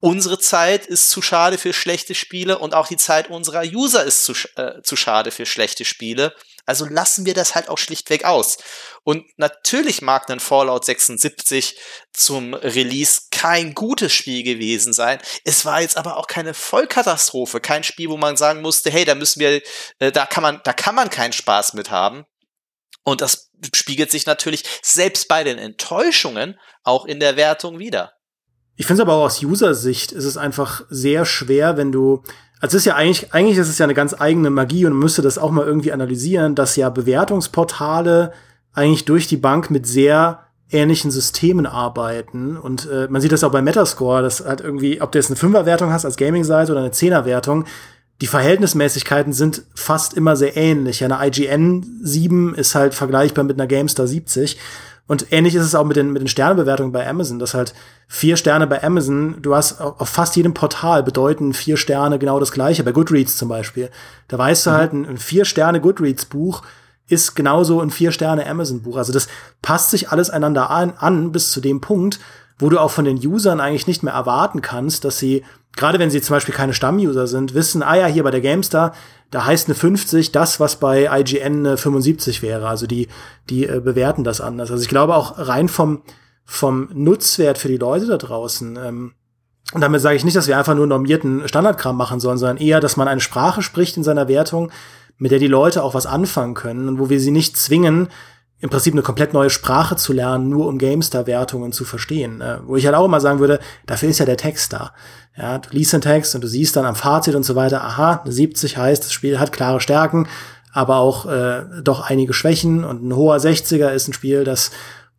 unsere Zeit ist zu schade für schlechte Spiele und auch die Zeit unserer User ist zu, äh, zu schade für schlechte Spiele. Also lassen wir das halt auch schlichtweg aus. Und natürlich mag dann Fallout 76 zum Release kein gutes Spiel gewesen sein. Es war jetzt aber auch keine Vollkatastrophe, kein Spiel, wo man sagen musste, hey, da müssen wir, äh, da kann man, da kann man keinen Spaß mit haben. Und das spiegelt sich natürlich selbst bei den Enttäuschungen auch in der Wertung wieder. Ich finde es aber auch aus User-Sicht ist es einfach sehr schwer, wenn du also es ist ja eigentlich, eigentlich ist es ja eine ganz eigene Magie und müsste das auch mal irgendwie analysieren, dass ja Bewertungsportale eigentlich durch die Bank mit sehr ähnlichen Systemen arbeiten. Und äh, man sieht das auch bei Metascore, dass halt irgendwie, ob du jetzt eine Fünferwertung hast als Gaming-Seite oder eine Zehnerwertung, die Verhältnismäßigkeiten sind fast immer sehr ähnlich. Eine IGN 7 ist halt vergleichbar mit einer GameStar 70. Und ähnlich ist es auch mit den, mit den Sternebewertungen bei Amazon, dass halt vier Sterne bei Amazon, du hast auf fast jedem Portal bedeuten vier Sterne genau das gleiche, bei Goodreads zum Beispiel. Da weißt du mhm. halt, ein, ein vier Sterne Goodreads Buch ist genauso ein vier Sterne Amazon Buch. Also das passt sich alles einander an, an bis zu dem Punkt, wo du auch von den Usern eigentlich nicht mehr erwarten kannst, dass sie, gerade wenn sie zum Beispiel keine Stammuser sind, wissen, ah ja, hier bei der GameStar, da heißt eine 50 das, was bei IGN eine 75 wäre. Also die, die äh, bewerten das anders. Also ich glaube auch rein vom, vom Nutzwert für die Leute da draußen, ähm, und damit sage ich nicht, dass wir einfach nur normierten Standardkram machen sollen, sondern eher, dass man eine Sprache spricht in seiner Wertung, mit der die Leute auch was anfangen können und wo wir sie nicht zwingen, im Prinzip eine komplett neue Sprache zu lernen, nur um GameStar-Wertungen zu verstehen. Äh, wo ich halt auch immer sagen würde, dafür ist ja der Text da. Ja, du liest den Text und du siehst dann am Fazit und so weiter, aha, eine 70 heißt, das Spiel hat klare Stärken, aber auch äh, doch einige Schwächen und ein hoher 60er ist ein Spiel, das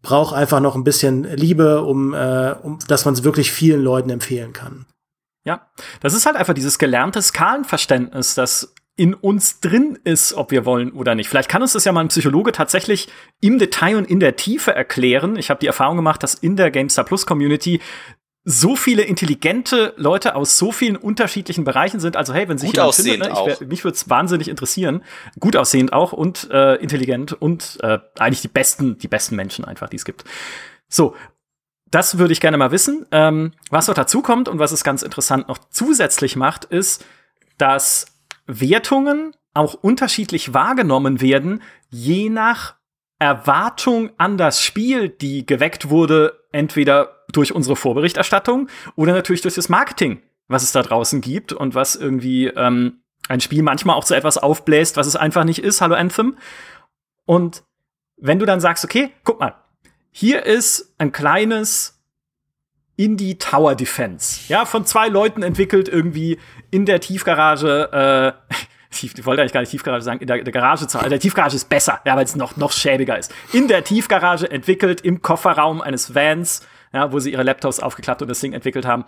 braucht einfach noch ein bisschen Liebe, um, äh, um dass man es wirklich vielen Leuten empfehlen kann. Ja, das ist halt einfach dieses gelernte Skalenverständnis, das in uns drin ist, ob wir wollen oder nicht. Vielleicht kann uns das ja mal ein Psychologe tatsächlich im Detail und in der Tiefe erklären. Ich habe die Erfahrung gemacht, dass in der GameStar Plus Community so viele intelligente Leute aus so vielen unterschiedlichen Bereichen sind. Also hey, wenn sich gut aussehend findet, ne, wär, mich würde es wahnsinnig interessieren. Gut aussehend auch und äh, intelligent und äh, eigentlich die besten, die besten Menschen einfach, die es gibt. So, das würde ich gerne mal wissen. Ähm, was noch dazu kommt und was es ganz interessant noch zusätzlich macht, ist, dass Wertungen auch unterschiedlich wahrgenommen werden, je nach Erwartung an das Spiel, die geweckt wurde, entweder durch unsere Vorberichterstattung oder natürlich durch das Marketing, was es da draußen gibt und was irgendwie ähm, ein Spiel manchmal auch zu etwas aufbläst, was es einfach nicht ist, Hallo Anthem. Und wenn du dann sagst, okay, guck mal, hier ist ein kleines Indie Tower Defense. Ja, von zwei Leuten entwickelt irgendwie in der Tiefgarage. Äh, <laughs> ich wollte eigentlich gar nicht Tiefgarage sagen, in der, der Garage zu. Also der Tiefgarage ist besser, ja, weil es noch, noch schäbiger ist. In der Tiefgarage entwickelt im Kofferraum eines Vans, ja, wo sie ihre Laptops aufgeklappt und das Ding entwickelt haben.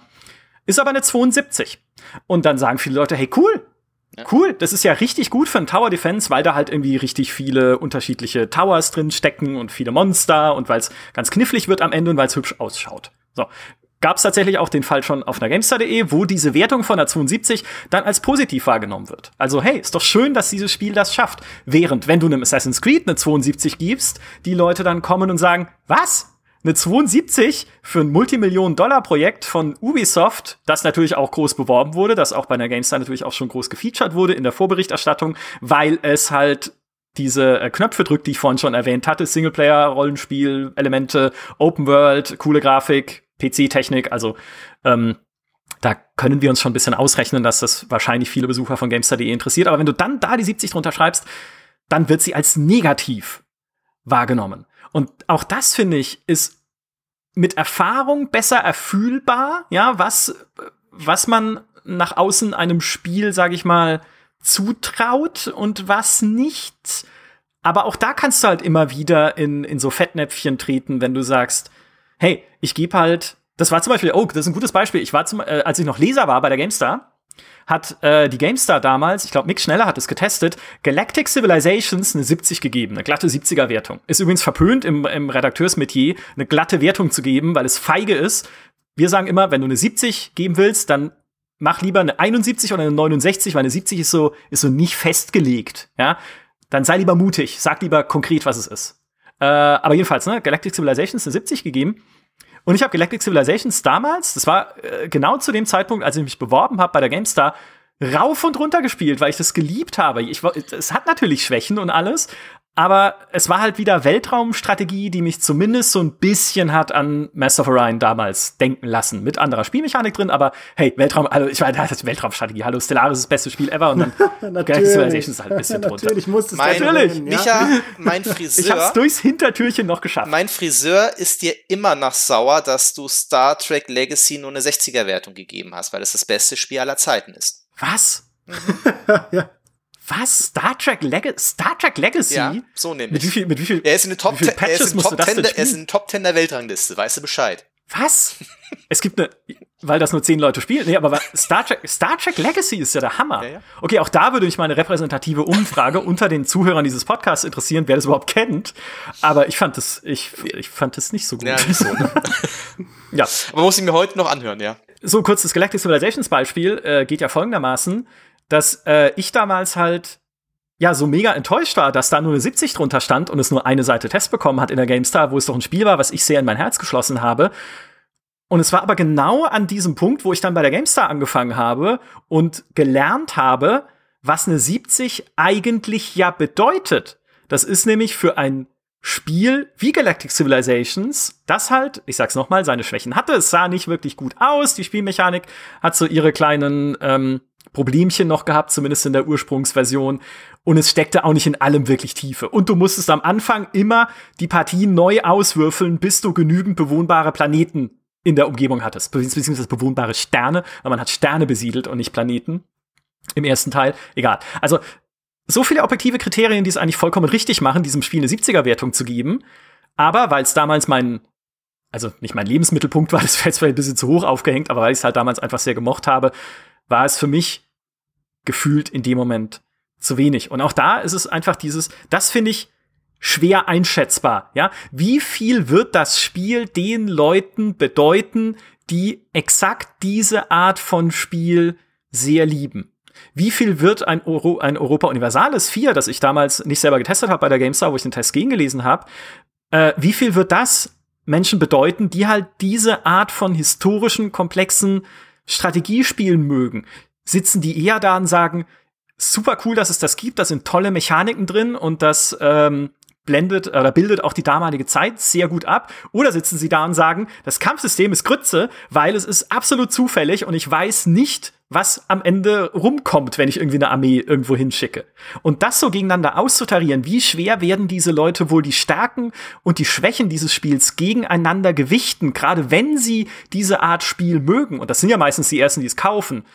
Ist aber eine 72. Und dann sagen viele Leute, hey, cool. Cool, das ist ja richtig gut für einen Tower Defense, weil da halt irgendwie richtig viele unterschiedliche Towers drin stecken und viele Monster und weil es ganz knifflig wird am Ende und weil es hübsch ausschaut. So. Gab es tatsächlich auch den Fall schon auf einer GameStar.de, wo diese Wertung von der 72 dann als positiv wahrgenommen wird. Also hey, ist doch schön, dass dieses Spiel das schafft. Während, wenn du einem Assassin's Creed eine 72 gibst, die Leute dann kommen und sagen, was? Eine 72 für ein Multimillionen-Dollar-Projekt von Ubisoft, das natürlich auch groß beworben wurde, das auch bei einer GameStar natürlich auch schon groß gefeatured wurde in der Vorberichterstattung, weil es halt diese äh, Knöpfe drückt, die ich vorhin schon erwähnt hatte. Singleplayer, Rollenspiel, Elemente, Open World, coole Grafik, PC-Technik. Also ähm, da können wir uns schon ein bisschen ausrechnen, dass das wahrscheinlich viele Besucher von Gamestar.de interessiert. Aber wenn du dann da die 70 drunter schreibst, dann wird sie als negativ wahrgenommen. Und auch das, finde ich, ist mit Erfahrung besser erfühlbar, ja, was, was man nach außen einem Spiel, sage ich mal, zutraut und was nicht. Aber auch da kannst du halt immer wieder in, in so Fettnäpfchen treten, wenn du sagst, hey, ich gebe halt, das war zum Beispiel, oh, das ist ein gutes Beispiel. Ich war zum, äh, als ich noch Leser war bei der GameStar, hat äh, die GameStar damals, ich glaube Mick Schneller hat es getestet, Galactic Civilizations eine 70 gegeben, eine glatte 70er Wertung. Ist übrigens verpönt im, im Redakteursmetier eine glatte Wertung zu geben, weil es feige ist. Wir sagen immer, wenn du eine 70 geben willst, dann mach lieber eine 71 oder eine 69, weil eine 70 ist so ist so nicht festgelegt, ja? Dann sei lieber mutig, sag lieber konkret, was es ist. Äh, aber jedenfalls, ne, Galactic Civilizations eine 70 gegeben. Und ich habe Galactic Civilizations damals, das war äh, genau zu dem Zeitpunkt, als ich mich beworben habe bei der GameStar, rauf und runter gespielt, weil ich das geliebt habe. Ich, es hat natürlich Schwächen und alles, aber es war halt wieder Weltraumstrategie, die mich zumindest so ein bisschen hat an Mass of Orion damals denken lassen. Mit anderer Spielmechanik drin, aber hey, Weltraum, also ich meine, <laughs> das ist Weltraumstrategie. Hallo, Stellaris ist das beste Spiel ever und dann <laughs> Galactic Civilization ist halt ein bisschen drunter. Natürlich muss es mein, natürlich. Ja? Micha, <laughs> mein Friseur. ich hab's durchs Hintertürchen noch geschafft. Mein Friseur ist dir immer noch sauer, dass du Star Trek Legacy nur eine 60er Wertung gegeben hast, weil es das beste Spiel aller Zeiten ist. Was? ja. Was? Star Trek, Leg Star Trek Legacy? Ja, so nämlich. Mit wie viel, mit wie viel, Er ist in den Top, wie viel 10, er ist in Top das 10, denn der- er ist in Top 10 der Weltrangliste, weißt du Bescheid. Was? Es gibt eine, weil das nur zehn Leute spielen. Nee, aber Star Trek, Star Trek Legacy ist ja der Hammer. Ja, ja. Okay, auch da würde mich mal eine repräsentative Umfrage <laughs> unter den Zuhörern dieses Podcasts interessieren, wer das überhaupt kennt. Aber ich fand das, ich, ich fand das nicht so gut. Ja, <laughs> nicht so, ne? ja. Aber muss ich mir heute noch anhören, ja. so kurz das Galactic Civilizations Beispiel äh, geht ja folgendermaßen, dass äh, ich damals halt ja so mega enttäuscht war, dass da nur eine 70 drunter stand und es nur eine Seite Test bekommen hat in der GameStar, wo es doch ein Spiel war, was ich sehr in mein Herz geschlossen habe. Und es war aber genau an diesem Punkt, wo ich dann bei der GameStar angefangen habe und gelernt habe, was eine 70 eigentlich ja bedeutet. Das ist nämlich für ein Spiel wie Galactic Civilizations, das halt, ich sag's nochmal, seine Schwächen hatte. Es sah nicht wirklich gut aus. Die Spielmechanik hat so ihre kleinen ähm, Problemchen noch gehabt, zumindest in der Ursprungsversion. Und es steckte auch nicht in allem wirklich Tiefe. Und du musstest am Anfang immer die Partie neu auswürfeln, bis du genügend bewohnbare Planeten in der Umgebung hattest. Bezieh- Beziehungsweise bewohnbare Sterne, weil man hat Sterne besiedelt und nicht Planeten. Im ersten Teil. Egal. Also, so viele objektive Kriterien, die es eigentlich vollkommen richtig machen, diesem Spiel eine 70er-Wertung zu geben. Aber weil es damals mein, also nicht mein Lebensmittelpunkt war, <laughs> das wäre jetzt vielleicht ein bisschen zu hoch aufgehängt, aber weil ich es halt damals einfach sehr gemocht habe, war es für mich gefühlt in dem Moment zu wenig. Und auch da ist es einfach dieses, das finde ich schwer einschätzbar, ja? Wie viel wird das Spiel den Leuten bedeuten, die exakt diese Art von Spiel sehr lieben? Wie viel wird ein, Euro, ein Europa Universalis 4, das ich damals nicht selber getestet habe bei der GameStar, wo ich den Test gegengelesen habe, äh, wie viel wird das Menschen bedeuten, die halt diese Art von historischen, komplexen Strategiespielen mögen? Sitzen die eher da und sagen, super cool, dass es das gibt, da sind tolle Mechaniken drin und das ähm, blendet oder bildet auch die damalige Zeit sehr gut ab. Oder sitzen sie da und sagen, das Kampfsystem ist Grütze, weil es ist absolut zufällig und ich weiß nicht, was am Ende rumkommt, wenn ich irgendwie eine Armee irgendwo hinschicke. Und das so gegeneinander auszutarieren, wie schwer werden diese Leute wohl die Stärken und die Schwächen dieses Spiels gegeneinander gewichten, gerade wenn sie diese Art Spiel mögen. Und das sind ja meistens die ersten, die es kaufen.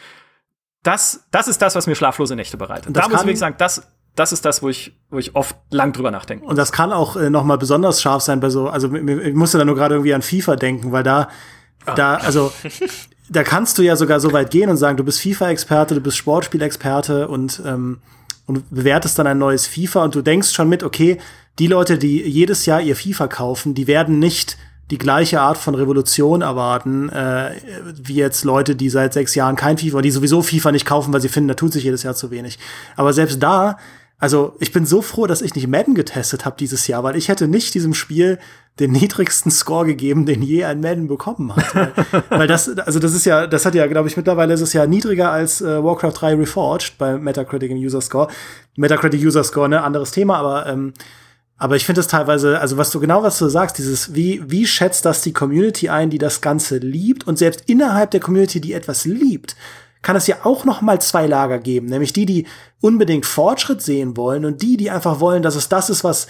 Das, das ist das, was mir schlaflose Nächte bereitet. Und Da muss ich wirklich sagen, das, das ist das, wo ich, wo ich oft lang drüber nachdenke. Und das kann auch äh, noch mal besonders scharf sein bei so, also ich musste da nur gerade irgendwie an FIFA denken, weil da, da, also <laughs> da kannst du ja sogar so weit gehen und sagen, du bist FIFA-Experte, du bist Sportspielexperte und, ähm, und bewertest dann ein neues FIFA und du denkst schon mit, okay, die Leute, die jedes Jahr ihr FIFA kaufen, die werden nicht die gleiche Art von Revolution erwarten, äh, wie jetzt Leute, die seit sechs Jahren kein FIFA, die sowieso FIFA nicht kaufen, weil sie finden, da tut sich jedes Jahr zu wenig. Aber selbst da, also ich bin so froh, dass ich nicht Madden getestet habe dieses Jahr, weil ich hätte nicht diesem Spiel den niedrigsten Score gegeben, den je ein Madden bekommen hat. Weil, <laughs> weil das, also das ist ja, das hat ja, glaube ich, mittlerweile ist es ja niedriger als äh, Warcraft 3 Reforged bei Metacritic im User Score. Metacritic User Score, ne, anderes Thema, aber ähm, aber ich finde es teilweise, also was du genau was du sagst, dieses, wie, wie schätzt das die Community ein, die das Ganze liebt und selbst innerhalb der Community, die etwas liebt, kann es ja auch noch mal zwei Lager geben, nämlich die, die unbedingt Fortschritt sehen wollen und die, die einfach wollen, dass es das ist, was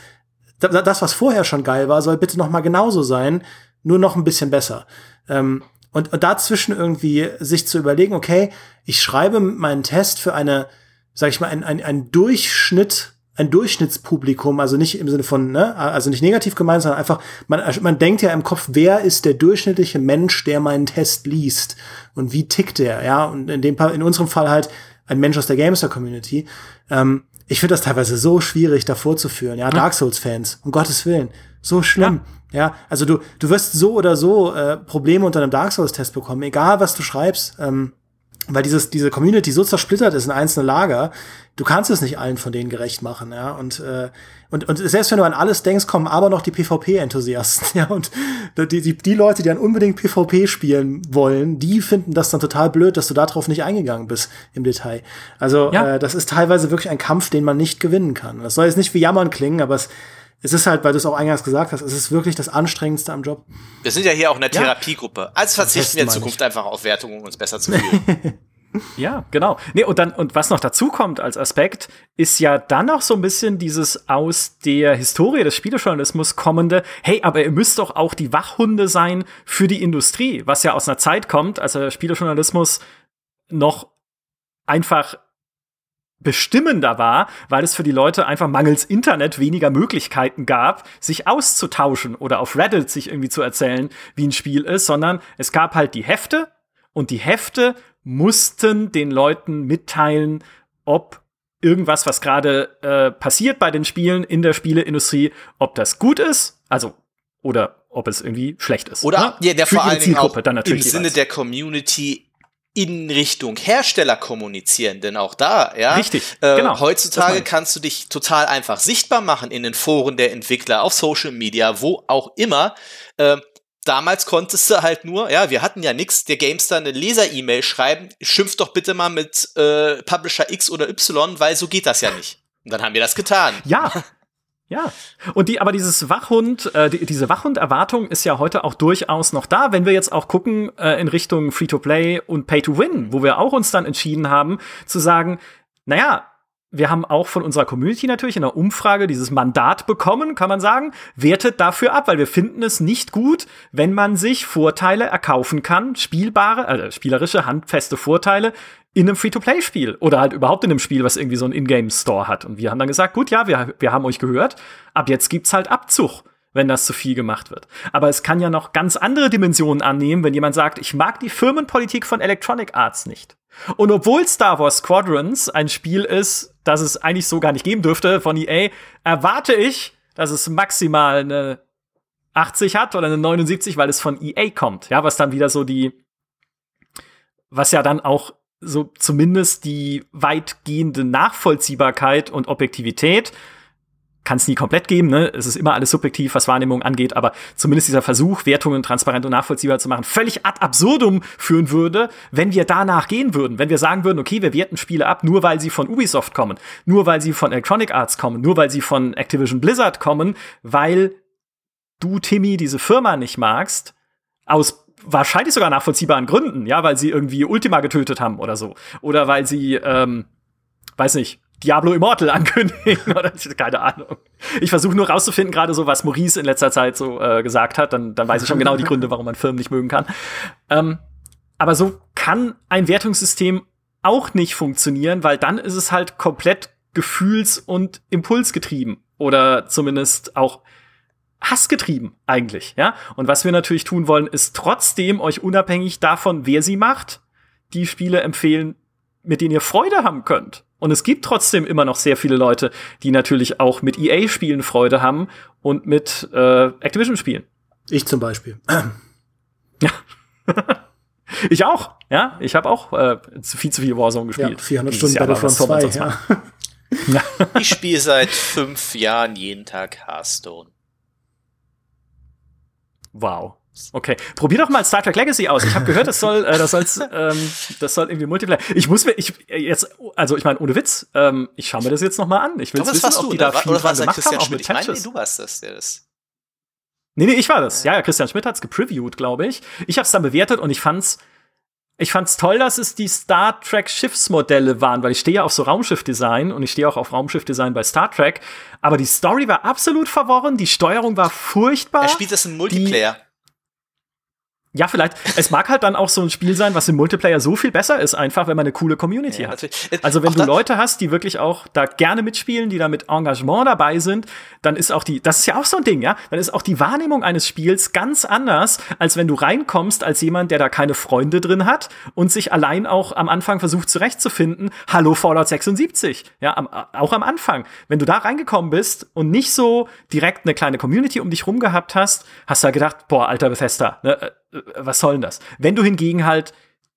da- das, was vorher schon geil war, soll bitte noch mal genauso sein, nur noch ein bisschen besser. Ähm, und, und dazwischen irgendwie sich zu überlegen, okay, ich schreibe meinen Test für eine, sag ich mal, ein, ein, ein Durchschnitt, ein Durchschnittspublikum, also nicht im Sinne von, ne, also nicht negativ gemeint, sondern einfach, man, man denkt ja im Kopf, wer ist der durchschnittliche Mensch, der meinen Test liest und wie tickt der, ja, und in dem Fall, in unserem Fall halt ein Mensch aus der Gamester-Community. Ähm, ich finde das teilweise so schwierig, da vorzuführen, ja, Dark Souls-Fans, um Gottes Willen, so schlimm. Ja, also du, du wirst so oder so äh, Probleme unter einem Dark Souls-Test bekommen, egal was du schreibst, ähm, weil dieses, diese Community so zersplittert ist in einzelne Lager, du kannst es nicht allen von denen gerecht machen, ja. Und, äh, und, und selbst wenn du an alles denkst, kommen aber noch die PvP-Enthusiasten, <laughs> ja. Und die, die, die Leute, die dann unbedingt PvP spielen wollen, die finden das dann total blöd, dass du darauf nicht eingegangen bist im Detail. Also, Ja. äh, das ist teilweise wirklich ein Kampf, den man nicht gewinnen kann. Das soll jetzt nicht wie Jammern klingen, aber es, es ist halt, weil du es auch eingangs gesagt hast, es ist wirklich das Anstrengendste am Job. Wir sind ja hier auch eine Ja. Therapiegruppe. Also verzichten wir in Zukunft einfach auf Wertungen, um uns besser zu fühlen. <laughs> Ja, genau. Nee, und dann, und was noch dazu kommt als Aspekt, ist ja dann auch so ein bisschen dieses aus der Historie des Spielejournalismus kommende, hey, aber ihr müsst doch auch die Wachhunde sein für die Industrie, was ja aus einer Zeit kommt, als der Spielejournalismus noch einfach bestimmender war, weil es für die Leute einfach mangels Internet weniger Möglichkeiten gab, sich auszutauschen oder auf Reddit sich irgendwie zu erzählen, wie ein Spiel ist, sondern es gab halt die Hefte und die Hefte mussten den Leuten mitteilen, ob irgendwas, was gerade äh, passiert bei den Spielen in der Spieleindustrie, ob das gut ist, also oder ob es irgendwie schlecht ist. Oder ne? ja, der Für vor allen Dingen auch Zielgruppe dann natürlich im Sinne jeweils. der Community in Richtung Hersteller kommunizieren, denn auch da, ja, Richtig, äh, genau. Heutzutage kannst du dich total einfach sichtbar machen in den Foren der Entwickler, auf Social Media, wo auch immer. Ähm, damals konntest du halt nur, ja, wir hatten ja nix, der Gamestar eine Leser-E-Mail schreiben, schimpf doch bitte mal mit äh, Publisher X oder Y, weil so geht das ja nicht. Und dann haben wir das getan. Ja. <laughs> Ja. Und die, aber dieses Wachhund, äh, die, diese Wachhund-Erwartung ist ja heute auch durchaus noch da, wenn wir jetzt auch gucken äh, in Richtung Free-to-Play und Pay-to-Win, wo wir auch uns dann entschieden haben, zu sagen, naja, wir haben auch von unserer Community natürlich in der Umfrage dieses Mandat bekommen, kann man sagen, wertet dafür ab, weil wir finden es nicht gut, wenn man sich Vorteile erkaufen kann, spielbare, äh, spielerische, handfeste Vorteile in einem Free-to-Play-Spiel oder halt überhaupt in einem Spiel, was irgendwie so einen Ingame-Store hat. Und wir haben dann gesagt, gut, ja, wir, wir haben euch gehört, ab jetzt gibt's halt Abzug wenn das zu viel gemacht wird. Aber es kann ja noch ganz andere Dimensionen annehmen, wenn jemand sagt, ich mag die Firmenpolitik von Electronic Arts nicht. Und obwohl Star Wars Squadrons ein Spiel ist, das es eigentlich so gar nicht geben dürfte von EA, erwarte ich, dass es maximal eine 80 hat oder eine 79, weil es von EA kommt. Ja, was dann wieder so die, was ja dann auch so zumindest die weitgehende Nachvollziehbarkeit und Objektivität kann es nie komplett geben, ne? Es ist immer alles subjektiv, was Wahrnehmung angeht, aber zumindest dieser Versuch, Wertungen transparent und nachvollziehbar zu machen, völlig ad absurdum führen würde, wenn wir danach gehen würden. Wenn wir sagen würden, okay, wir werten Spiele ab, nur weil sie von Ubisoft kommen, nur weil sie von Electronic Arts kommen, nur weil sie von Activision Blizzard kommen, weil du, Timmy, diese Firma nicht magst, aus wahrscheinlich sogar nachvollziehbaren Gründen, ja, weil sie irgendwie Ultima getötet haben oder so. Oder weil sie, ähm, weiß nicht, Diablo Immortal <laughs> ankündigen oder <laughs> keine Ahnung. Ich versuche nur rauszufinden, gerade so, was Maurice in letzter Zeit so äh, gesagt hat, dann, dann weiß ich schon genau die Gründe, warum man Firmen nicht mögen kann. Ähm, aber so kann ein Wertungssystem auch nicht funktionieren, weil dann ist es halt komplett gefühls- und impulsgetrieben oder zumindest auch hassgetrieben eigentlich, ja? Und was wir natürlich tun wollen, ist trotzdem euch unabhängig davon, wer sie macht, die Spiele empfehlen, mit denen ihr Freude haben könnt. Und es gibt trotzdem immer noch sehr viele Leute, die natürlich auch mit EA-Spielen Freude haben und mit äh, Activision-Spielen. Ich zum Beispiel. <laughs> Ich auch, ja. Ich habe auch äh, viel zu viel Warzone Ja, gespielt. 400 Dieses Stunden Jahr, aber Battlefront was soll man 2. sonst Ja. machen? <laughs> Ich spiele seit fünf Jahren jeden Tag Hearthstone. Wow. Okay, probier doch mal Star Trek Legacy aus. Ich habe gehört, das soll, äh, das soll's, ähm, das soll irgendwie Multiplayer. Ich muss mir, ich jetzt, also ich meine, ohne Witz, ähm, ich schaue mir das jetzt noch mal an. Ich will wissen, ob du, die da viel Oder dran gemacht haben, Christian auch Schmidt? mit Ich meine, nee, Patches. du warst das, der das. Nee, nee, ich war das. Ja, ja, Christian Schmidt hat's gepreviewt, glaube ich. Ich habe es dann bewertet und ich fand's ich fand's toll, dass es die Star Trek Schiffsmodelle waren, weil ich stehe ja auf so Raumschiffdesign und ich stehe auch auf Raumschiffdesign bei Star Trek, aber die Story war absolut verworren, die Steuerung war furchtbar. Er spielt das im Multiplayer. Ja, vielleicht. Es mag halt dann auch so ein Spiel sein, was im Multiplayer so viel besser ist, einfach, wenn man eine coole Community Ja, hat. natürlich. Also wenn auch du da- Leute hast, die wirklich auch da gerne mitspielen, die da mit Engagement dabei sind, dann ist auch die, das ist ja auch so ein Ding, ja, dann ist auch die Wahrnehmung eines Spiels ganz anders, als wenn du reinkommst als jemand, der da keine Freunde drin hat und sich allein auch am Anfang versucht zurechtzufinden. Hallo Fallout 76, ja, am, auch am Anfang. Wenn du da reingekommen bist und nicht so direkt eine kleine Community um dich rum gehabt hast, hast du ja gedacht, boah, alter Bethesda, ne, was soll denn das? Wenn du hingegen halt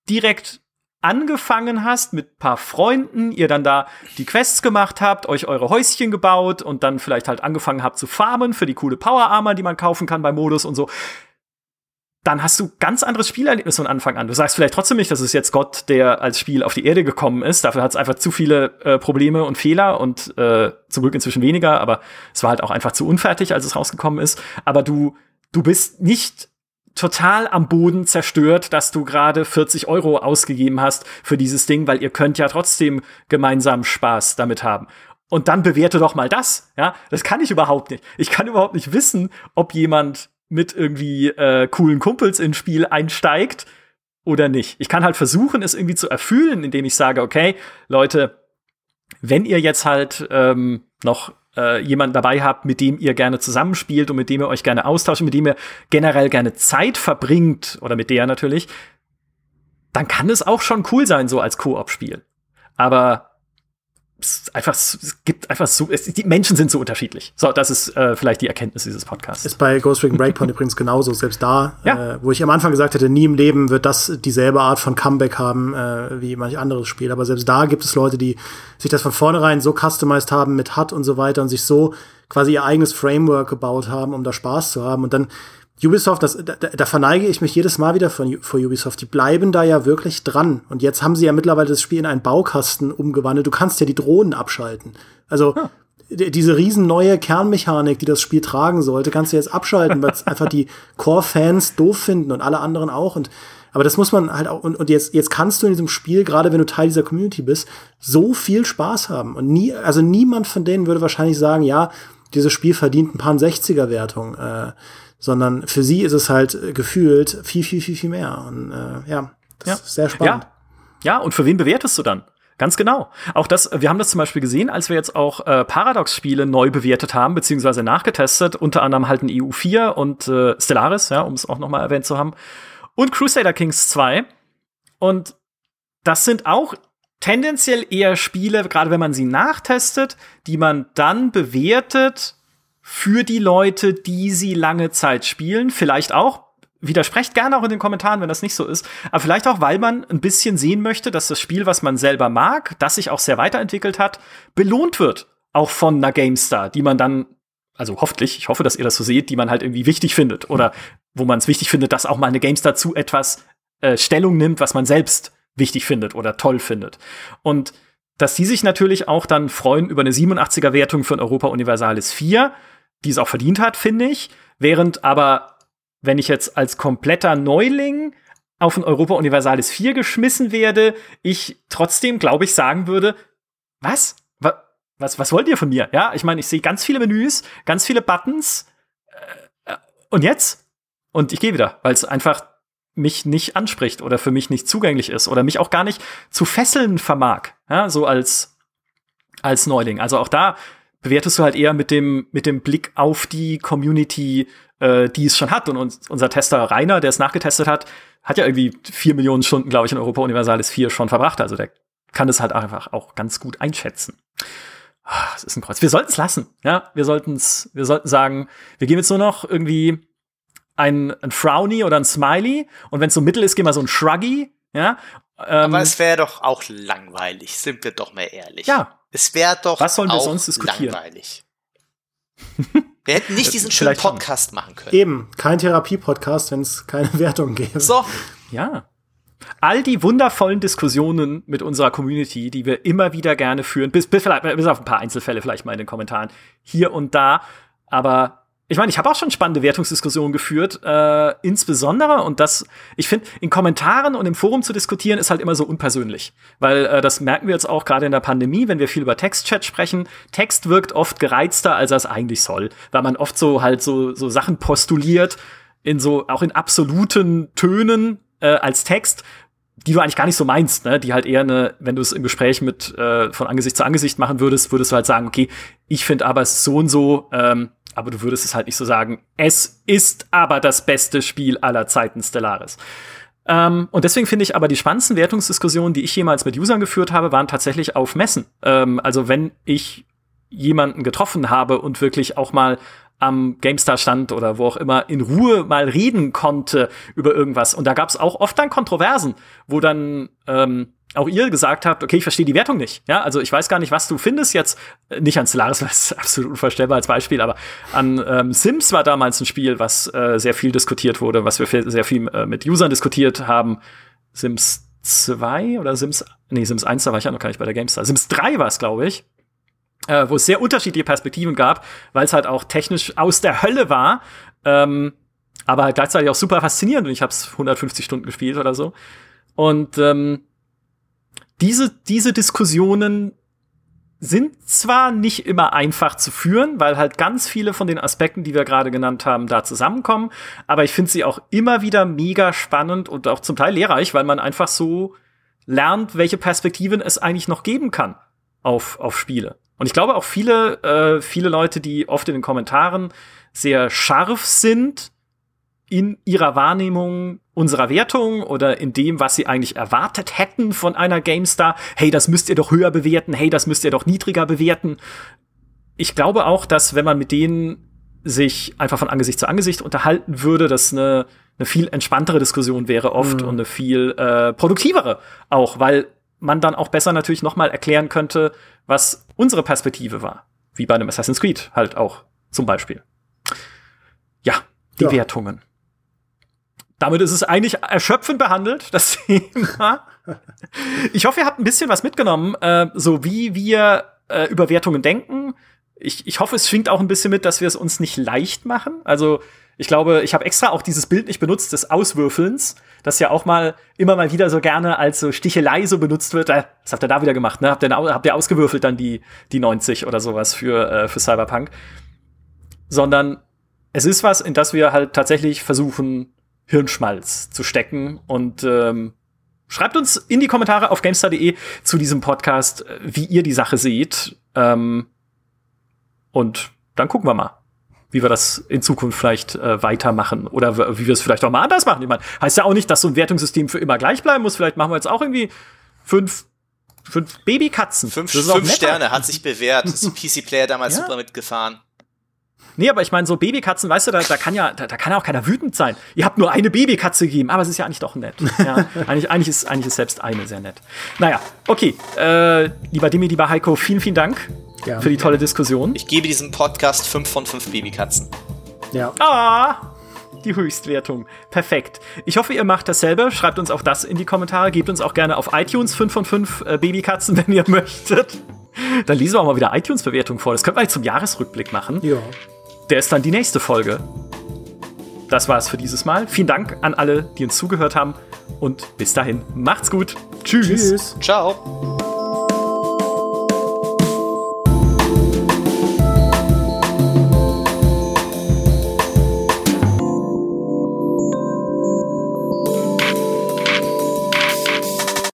direkt angefangen hast mit paar Freunden, ihr dann da die Quests gemacht habt, euch eure Häuschen gebaut und dann vielleicht halt angefangen habt zu farmen für die coole Power Armor, die man kaufen kann bei Modus und so, dann hast du ganz anderes Spielerlebnis von Anfang an. Du sagst vielleicht trotzdem nicht, dass es jetzt Gott, der als Spiel auf die Erde gekommen ist. Dafür hat es einfach zu viele äh, Probleme und Fehler und äh, zum Glück inzwischen weniger, aber es war halt auch einfach zu unfertig, als es rausgekommen ist. Aber du, du bist nicht total am Boden zerstört, dass du gerade 40 Euro ausgegeben hast für dieses Ding, weil ihr könnt ja trotzdem gemeinsam Spaß damit haben. Und dann bewerte doch mal das, ja. Das kann ich überhaupt nicht. Ich kann überhaupt nicht wissen, ob jemand mit irgendwie äh, coolen Kumpels ins Spiel einsteigt oder nicht. Ich kann halt versuchen, es irgendwie zu erfüllen, indem ich sage, okay, Leute, wenn ihr jetzt halt ähm, noch äh, jemanden dabei habt, mit dem ihr gerne zusammenspielt und mit dem ihr euch gerne austauscht, mit dem ihr generell gerne Zeit verbringt oder mit der natürlich, dann kann es auch schon cool sein, so als Koop-Spiel. Aber einfach, es gibt einfach so, es, die Menschen sind so unterschiedlich. So, das ist äh, vielleicht die Erkenntnis dieses Podcasts. Ist bei Ghost Recon Breakpoint <laughs> übrigens genauso. Selbst da, ja. äh, wo ich am Anfang gesagt hätte, nie im Leben wird das dieselbe Art von Comeback haben äh, wie manch anderes Spiel. Aber selbst da gibt es Leute, die sich das von vornherein so customized haben mit HUD und so weiter und sich so quasi ihr eigenes Framework gebaut haben, um da Spaß zu haben. Und dann Ubisoft, das, da, da verneige ich mich jedes Mal wieder von, vor Ubisoft. Die bleiben da ja wirklich dran. Und jetzt haben sie ja mittlerweile das Spiel in einen Baukasten umgewandelt. Du kannst ja die Drohnen abschalten. Also ja. diese riesen neue Kernmechanik, die das Spiel tragen sollte, kannst du jetzt abschalten, weil es <laughs> einfach die Core-Fans doof finden und alle anderen auch. Und aber das muss man halt auch, und, und jetzt, jetzt kannst du in diesem Spiel, gerade wenn du Teil dieser Community bist, so viel Spaß haben. Und nie, also niemand von denen würde wahrscheinlich sagen, ja, dieses Spiel verdient ein paar 60er-Wertung. Äh, sondern für sie ist es halt äh, gefühlt viel, viel, viel, viel mehr. Und äh, ja, das ja. ist sehr spannend. Ja. ja, und für wen bewertest du dann? Ganz genau. Auch das, wir haben das zum Beispiel gesehen, als wir jetzt auch äh, Paradox-Spiele neu bewertet haben, beziehungsweise nachgetestet, unter anderem halt ein EU4 und äh, Stellaris, ja, um es auch noch mal erwähnt zu haben, und Crusader Kings 2. Und das sind auch tendenziell eher Spiele, gerade wenn man sie nachtestet, die man dann bewertet für die Leute, die sie lange Zeit spielen. Vielleicht auch, widersprecht gerne auch in den Kommentaren, wenn das nicht so ist, aber vielleicht auch, weil man ein bisschen sehen möchte, dass das Spiel, was man selber mag, das sich auch sehr weiterentwickelt hat, belohnt wird. Auch von einer GameStar, die man dann, also hoffentlich, ich hoffe, dass ihr das so seht, die man halt irgendwie wichtig findet oder wo man es wichtig findet, dass auch mal eine GameStar zu etwas äh, Stellung nimmt, was man selbst wichtig findet oder toll findet. Und dass die sich natürlich auch dann freuen über eine 87er Wertung von Europa Universalis 4, die es auch verdient hat, finde ich. Während aber, wenn ich jetzt als kompletter Neuling auf ein Europa Universalis 4 geschmissen werde, ich trotzdem, glaube ich, sagen würde, was? Was, was wollt ihr von mir? Ja, ich meine, ich sehe ganz viele Menüs, ganz viele Buttons. Äh, äh und jetzt? Und ich gehe wieder, weil es einfach mich nicht anspricht oder für mich nicht zugänglich ist oder mich auch gar nicht zu fesseln vermag. Ja, so als, als Neuling. Also auch da bewertest du halt eher mit dem, mit dem Blick auf die Community, äh, die es schon hat. Und uns, unser Tester Rainer, der es nachgetestet hat, hat ja irgendwie vier Millionen Stunden, glaube ich, in Europa Universalis 4 schon verbracht. Also der kann es halt einfach auch ganz gut einschätzen. Ah, das ist ein Kreuz. Wir sollten es lassen. Ja, wir sollten es, wir sollten sagen, wir geben jetzt nur noch irgendwie ein, ein Frowny oder ein Smiley. Und wenn es so mittel ist, gehen wir so ein Shruggy. Ja. Ähm, Aber es wäre doch auch langweilig, sind wir doch mal ehrlich. Ja, es wäre doch Was sollen wir sonst diskutieren? langweilig. Wir hätten nicht <laughs> diesen schönen Podcast schon. machen können. Eben, kein Therapie-Podcast, wenn es keine <laughs> Wertung gäbe. So. Ja. All die wundervollen Diskussionen mit unserer Community, die wir immer wieder gerne führen, bis, bis, vielleicht, bis auf ein paar Einzelfälle vielleicht mal in den Kommentaren, hier und da. Aber ich meine, ich habe auch schon spannende Wertungsdiskussionen geführt, äh, insbesondere, und das, ich finde, in Kommentaren und im Forum zu diskutieren, ist halt immer so unpersönlich. Weil äh, das merken wir jetzt auch gerade in der Pandemie, wenn wir viel über Textchat sprechen. Text wirkt oft gereizter, als er es eigentlich soll, weil man oft so halt so, so Sachen postuliert, in so, auch in absoluten Tönen äh, als Text, die du eigentlich gar nicht so meinst, ne? Die halt eher eine, wenn du es im Gespräch mit äh, von Angesicht zu Angesicht machen würdest, würdest du halt sagen, okay, ich finde aber so und so, ähm, aber du würdest es halt nicht so sagen, es ist aber das beste Spiel aller Zeiten Stellaris. Ähm, und deswegen finde ich aber die spannendsten Wertungsdiskussionen, die ich jemals mit Usern geführt habe, waren tatsächlich auf Messen. Ähm, also wenn ich jemanden getroffen habe und wirklich auch mal am GameStar stand oder wo auch immer in Ruhe mal reden konnte über irgendwas. Und da gab es auch oft dann Kontroversen, wo dann ähm, auch ihr gesagt habt, okay, ich verstehe die Wertung nicht. Ja, also ich weiß gar nicht, was du findest jetzt. Äh, nicht an Stellaris, weil es <laughs> absolut unvorstellbar als Beispiel, aber an ähm, Sims war damals ein Spiel, was äh, sehr viel diskutiert wurde, was wir sehr viel äh, mit Usern diskutiert haben. Sims 2 oder Sims, nee, Sims 1, da war ich ja noch gar nicht bei der GameStar. Sims 3 war es, glaube ich. Äh, wo es sehr unterschiedliche Perspektiven gab, weil es halt auch technisch aus der Hölle war. Ähm, aber halt gleichzeitig auch super faszinierend und ich habe es 150 Stunden gespielt oder so. Und ähm, diese, diese Diskussionen sind zwar nicht immer einfach zu führen, weil halt ganz viele von den Aspekten, die wir gerade genannt haben, da zusammenkommen, aber ich finde sie auch immer wieder mega spannend und auch zum Teil lehrreich, weil man einfach so lernt, welche Perspektiven es eigentlich noch geben kann. auf, auf Spiele. Und ich glaube auch viele, äh, viele Leute, die oft in den Kommentaren sehr scharf sind in ihrer Wahrnehmung unserer Wertung oder in dem, was sie eigentlich erwartet hätten von einer GameStar. Hey, das müsst ihr doch höher bewerten. Hey, das müsst ihr doch niedriger bewerten. Ich glaube auch, dass wenn man mit denen sich einfach von Angesicht zu Angesicht unterhalten würde, dass eine, eine viel entspanntere Diskussion wäre oft mhm. und eine viel äh, produktivere auch, weil man dann auch besser natürlich noch mal erklären könnte, was unsere Perspektive war. Wie bei einem Assassin's Creed halt auch zum Beispiel. Ja, die ja. Wertungen. Damit ist es eigentlich erschöpfend behandelt, <laughs> das Thema. Ich hoffe, ihr habt ein bisschen was mitgenommen, äh, so wie wir äh, über Wertungen denken. Ich, ich hoffe, es schwingt auch ein bisschen mit, dass wir es uns nicht leicht machen. Also ich glaube, ich habe extra auch dieses Bild nicht benutzt des Auswürfelns, das ja auch mal immer mal wieder so gerne als so Stichelei so benutzt wird. Äh, was habt ihr da wieder gemacht? Ne? Habt ihr, habt ihr ausgewürfelt dann die, die 90 oder sowas für, äh, für Cyberpunk? Sondern es ist was, in das wir halt tatsächlich versuchen, Hirnschmalz zu stecken. Und ähm, schreibt uns in die Kommentare auf gamestar.de zu diesem Podcast, äh, wie ihr die Sache seht. Ähm, und dann gucken wir mal wie wir das in Zukunft vielleicht äh, weitermachen oder wie wir es vielleicht auch mal anders machen. Ich meine, heißt ja auch nicht, dass so ein Wertungssystem für immer gleich bleiben muss. Vielleicht machen wir jetzt auch irgendwie fünf, fünf Babykatzen. Fünf, fünf Sterne, hat sich bewährt. Ist <laughs> PC Player damals ja? super mitgefahren. Nee, aber ich meine, so Babykatzen, weißt du, da, da kann ja, da, da kann ja auch keiner wütend sein. Ihr habt nur eine Babykatze gegeben, aber es ist ja eigentlich doch nett. Ja, <laughs> eigentlich, eigentlich, ist, eigentlich ist selbst eine sehr nett. Naja, okay. Äh, lieber Dimi, lieber Heiko, vielen, vielen Dank ja. für die tolle Diskussion. Ich gebe diesem Podcast 5 von 5 Babykatzen. Ja. Ah! Die Höchstwertung. Perfekt. Ich hoffe, ihr macht dasselbe. Schreibt uns auch das in die Kommentare. Gebt uns auch gerne auf iTunes 5 von 5 äh, Babykatzen, <laughs> wenn ihr möchtet. Dann lesen wir auch mal wieder iTunes-Bewertung vor. Das können wir zum Jahresrückblick machen. Ja der ist dann die nächste Folge. Das war's für dieses Mal. Vielen Dank an alle, die uns zugehört haben. Und bis dahin, macht's gut. Tschüss. Tschüss. Ciao.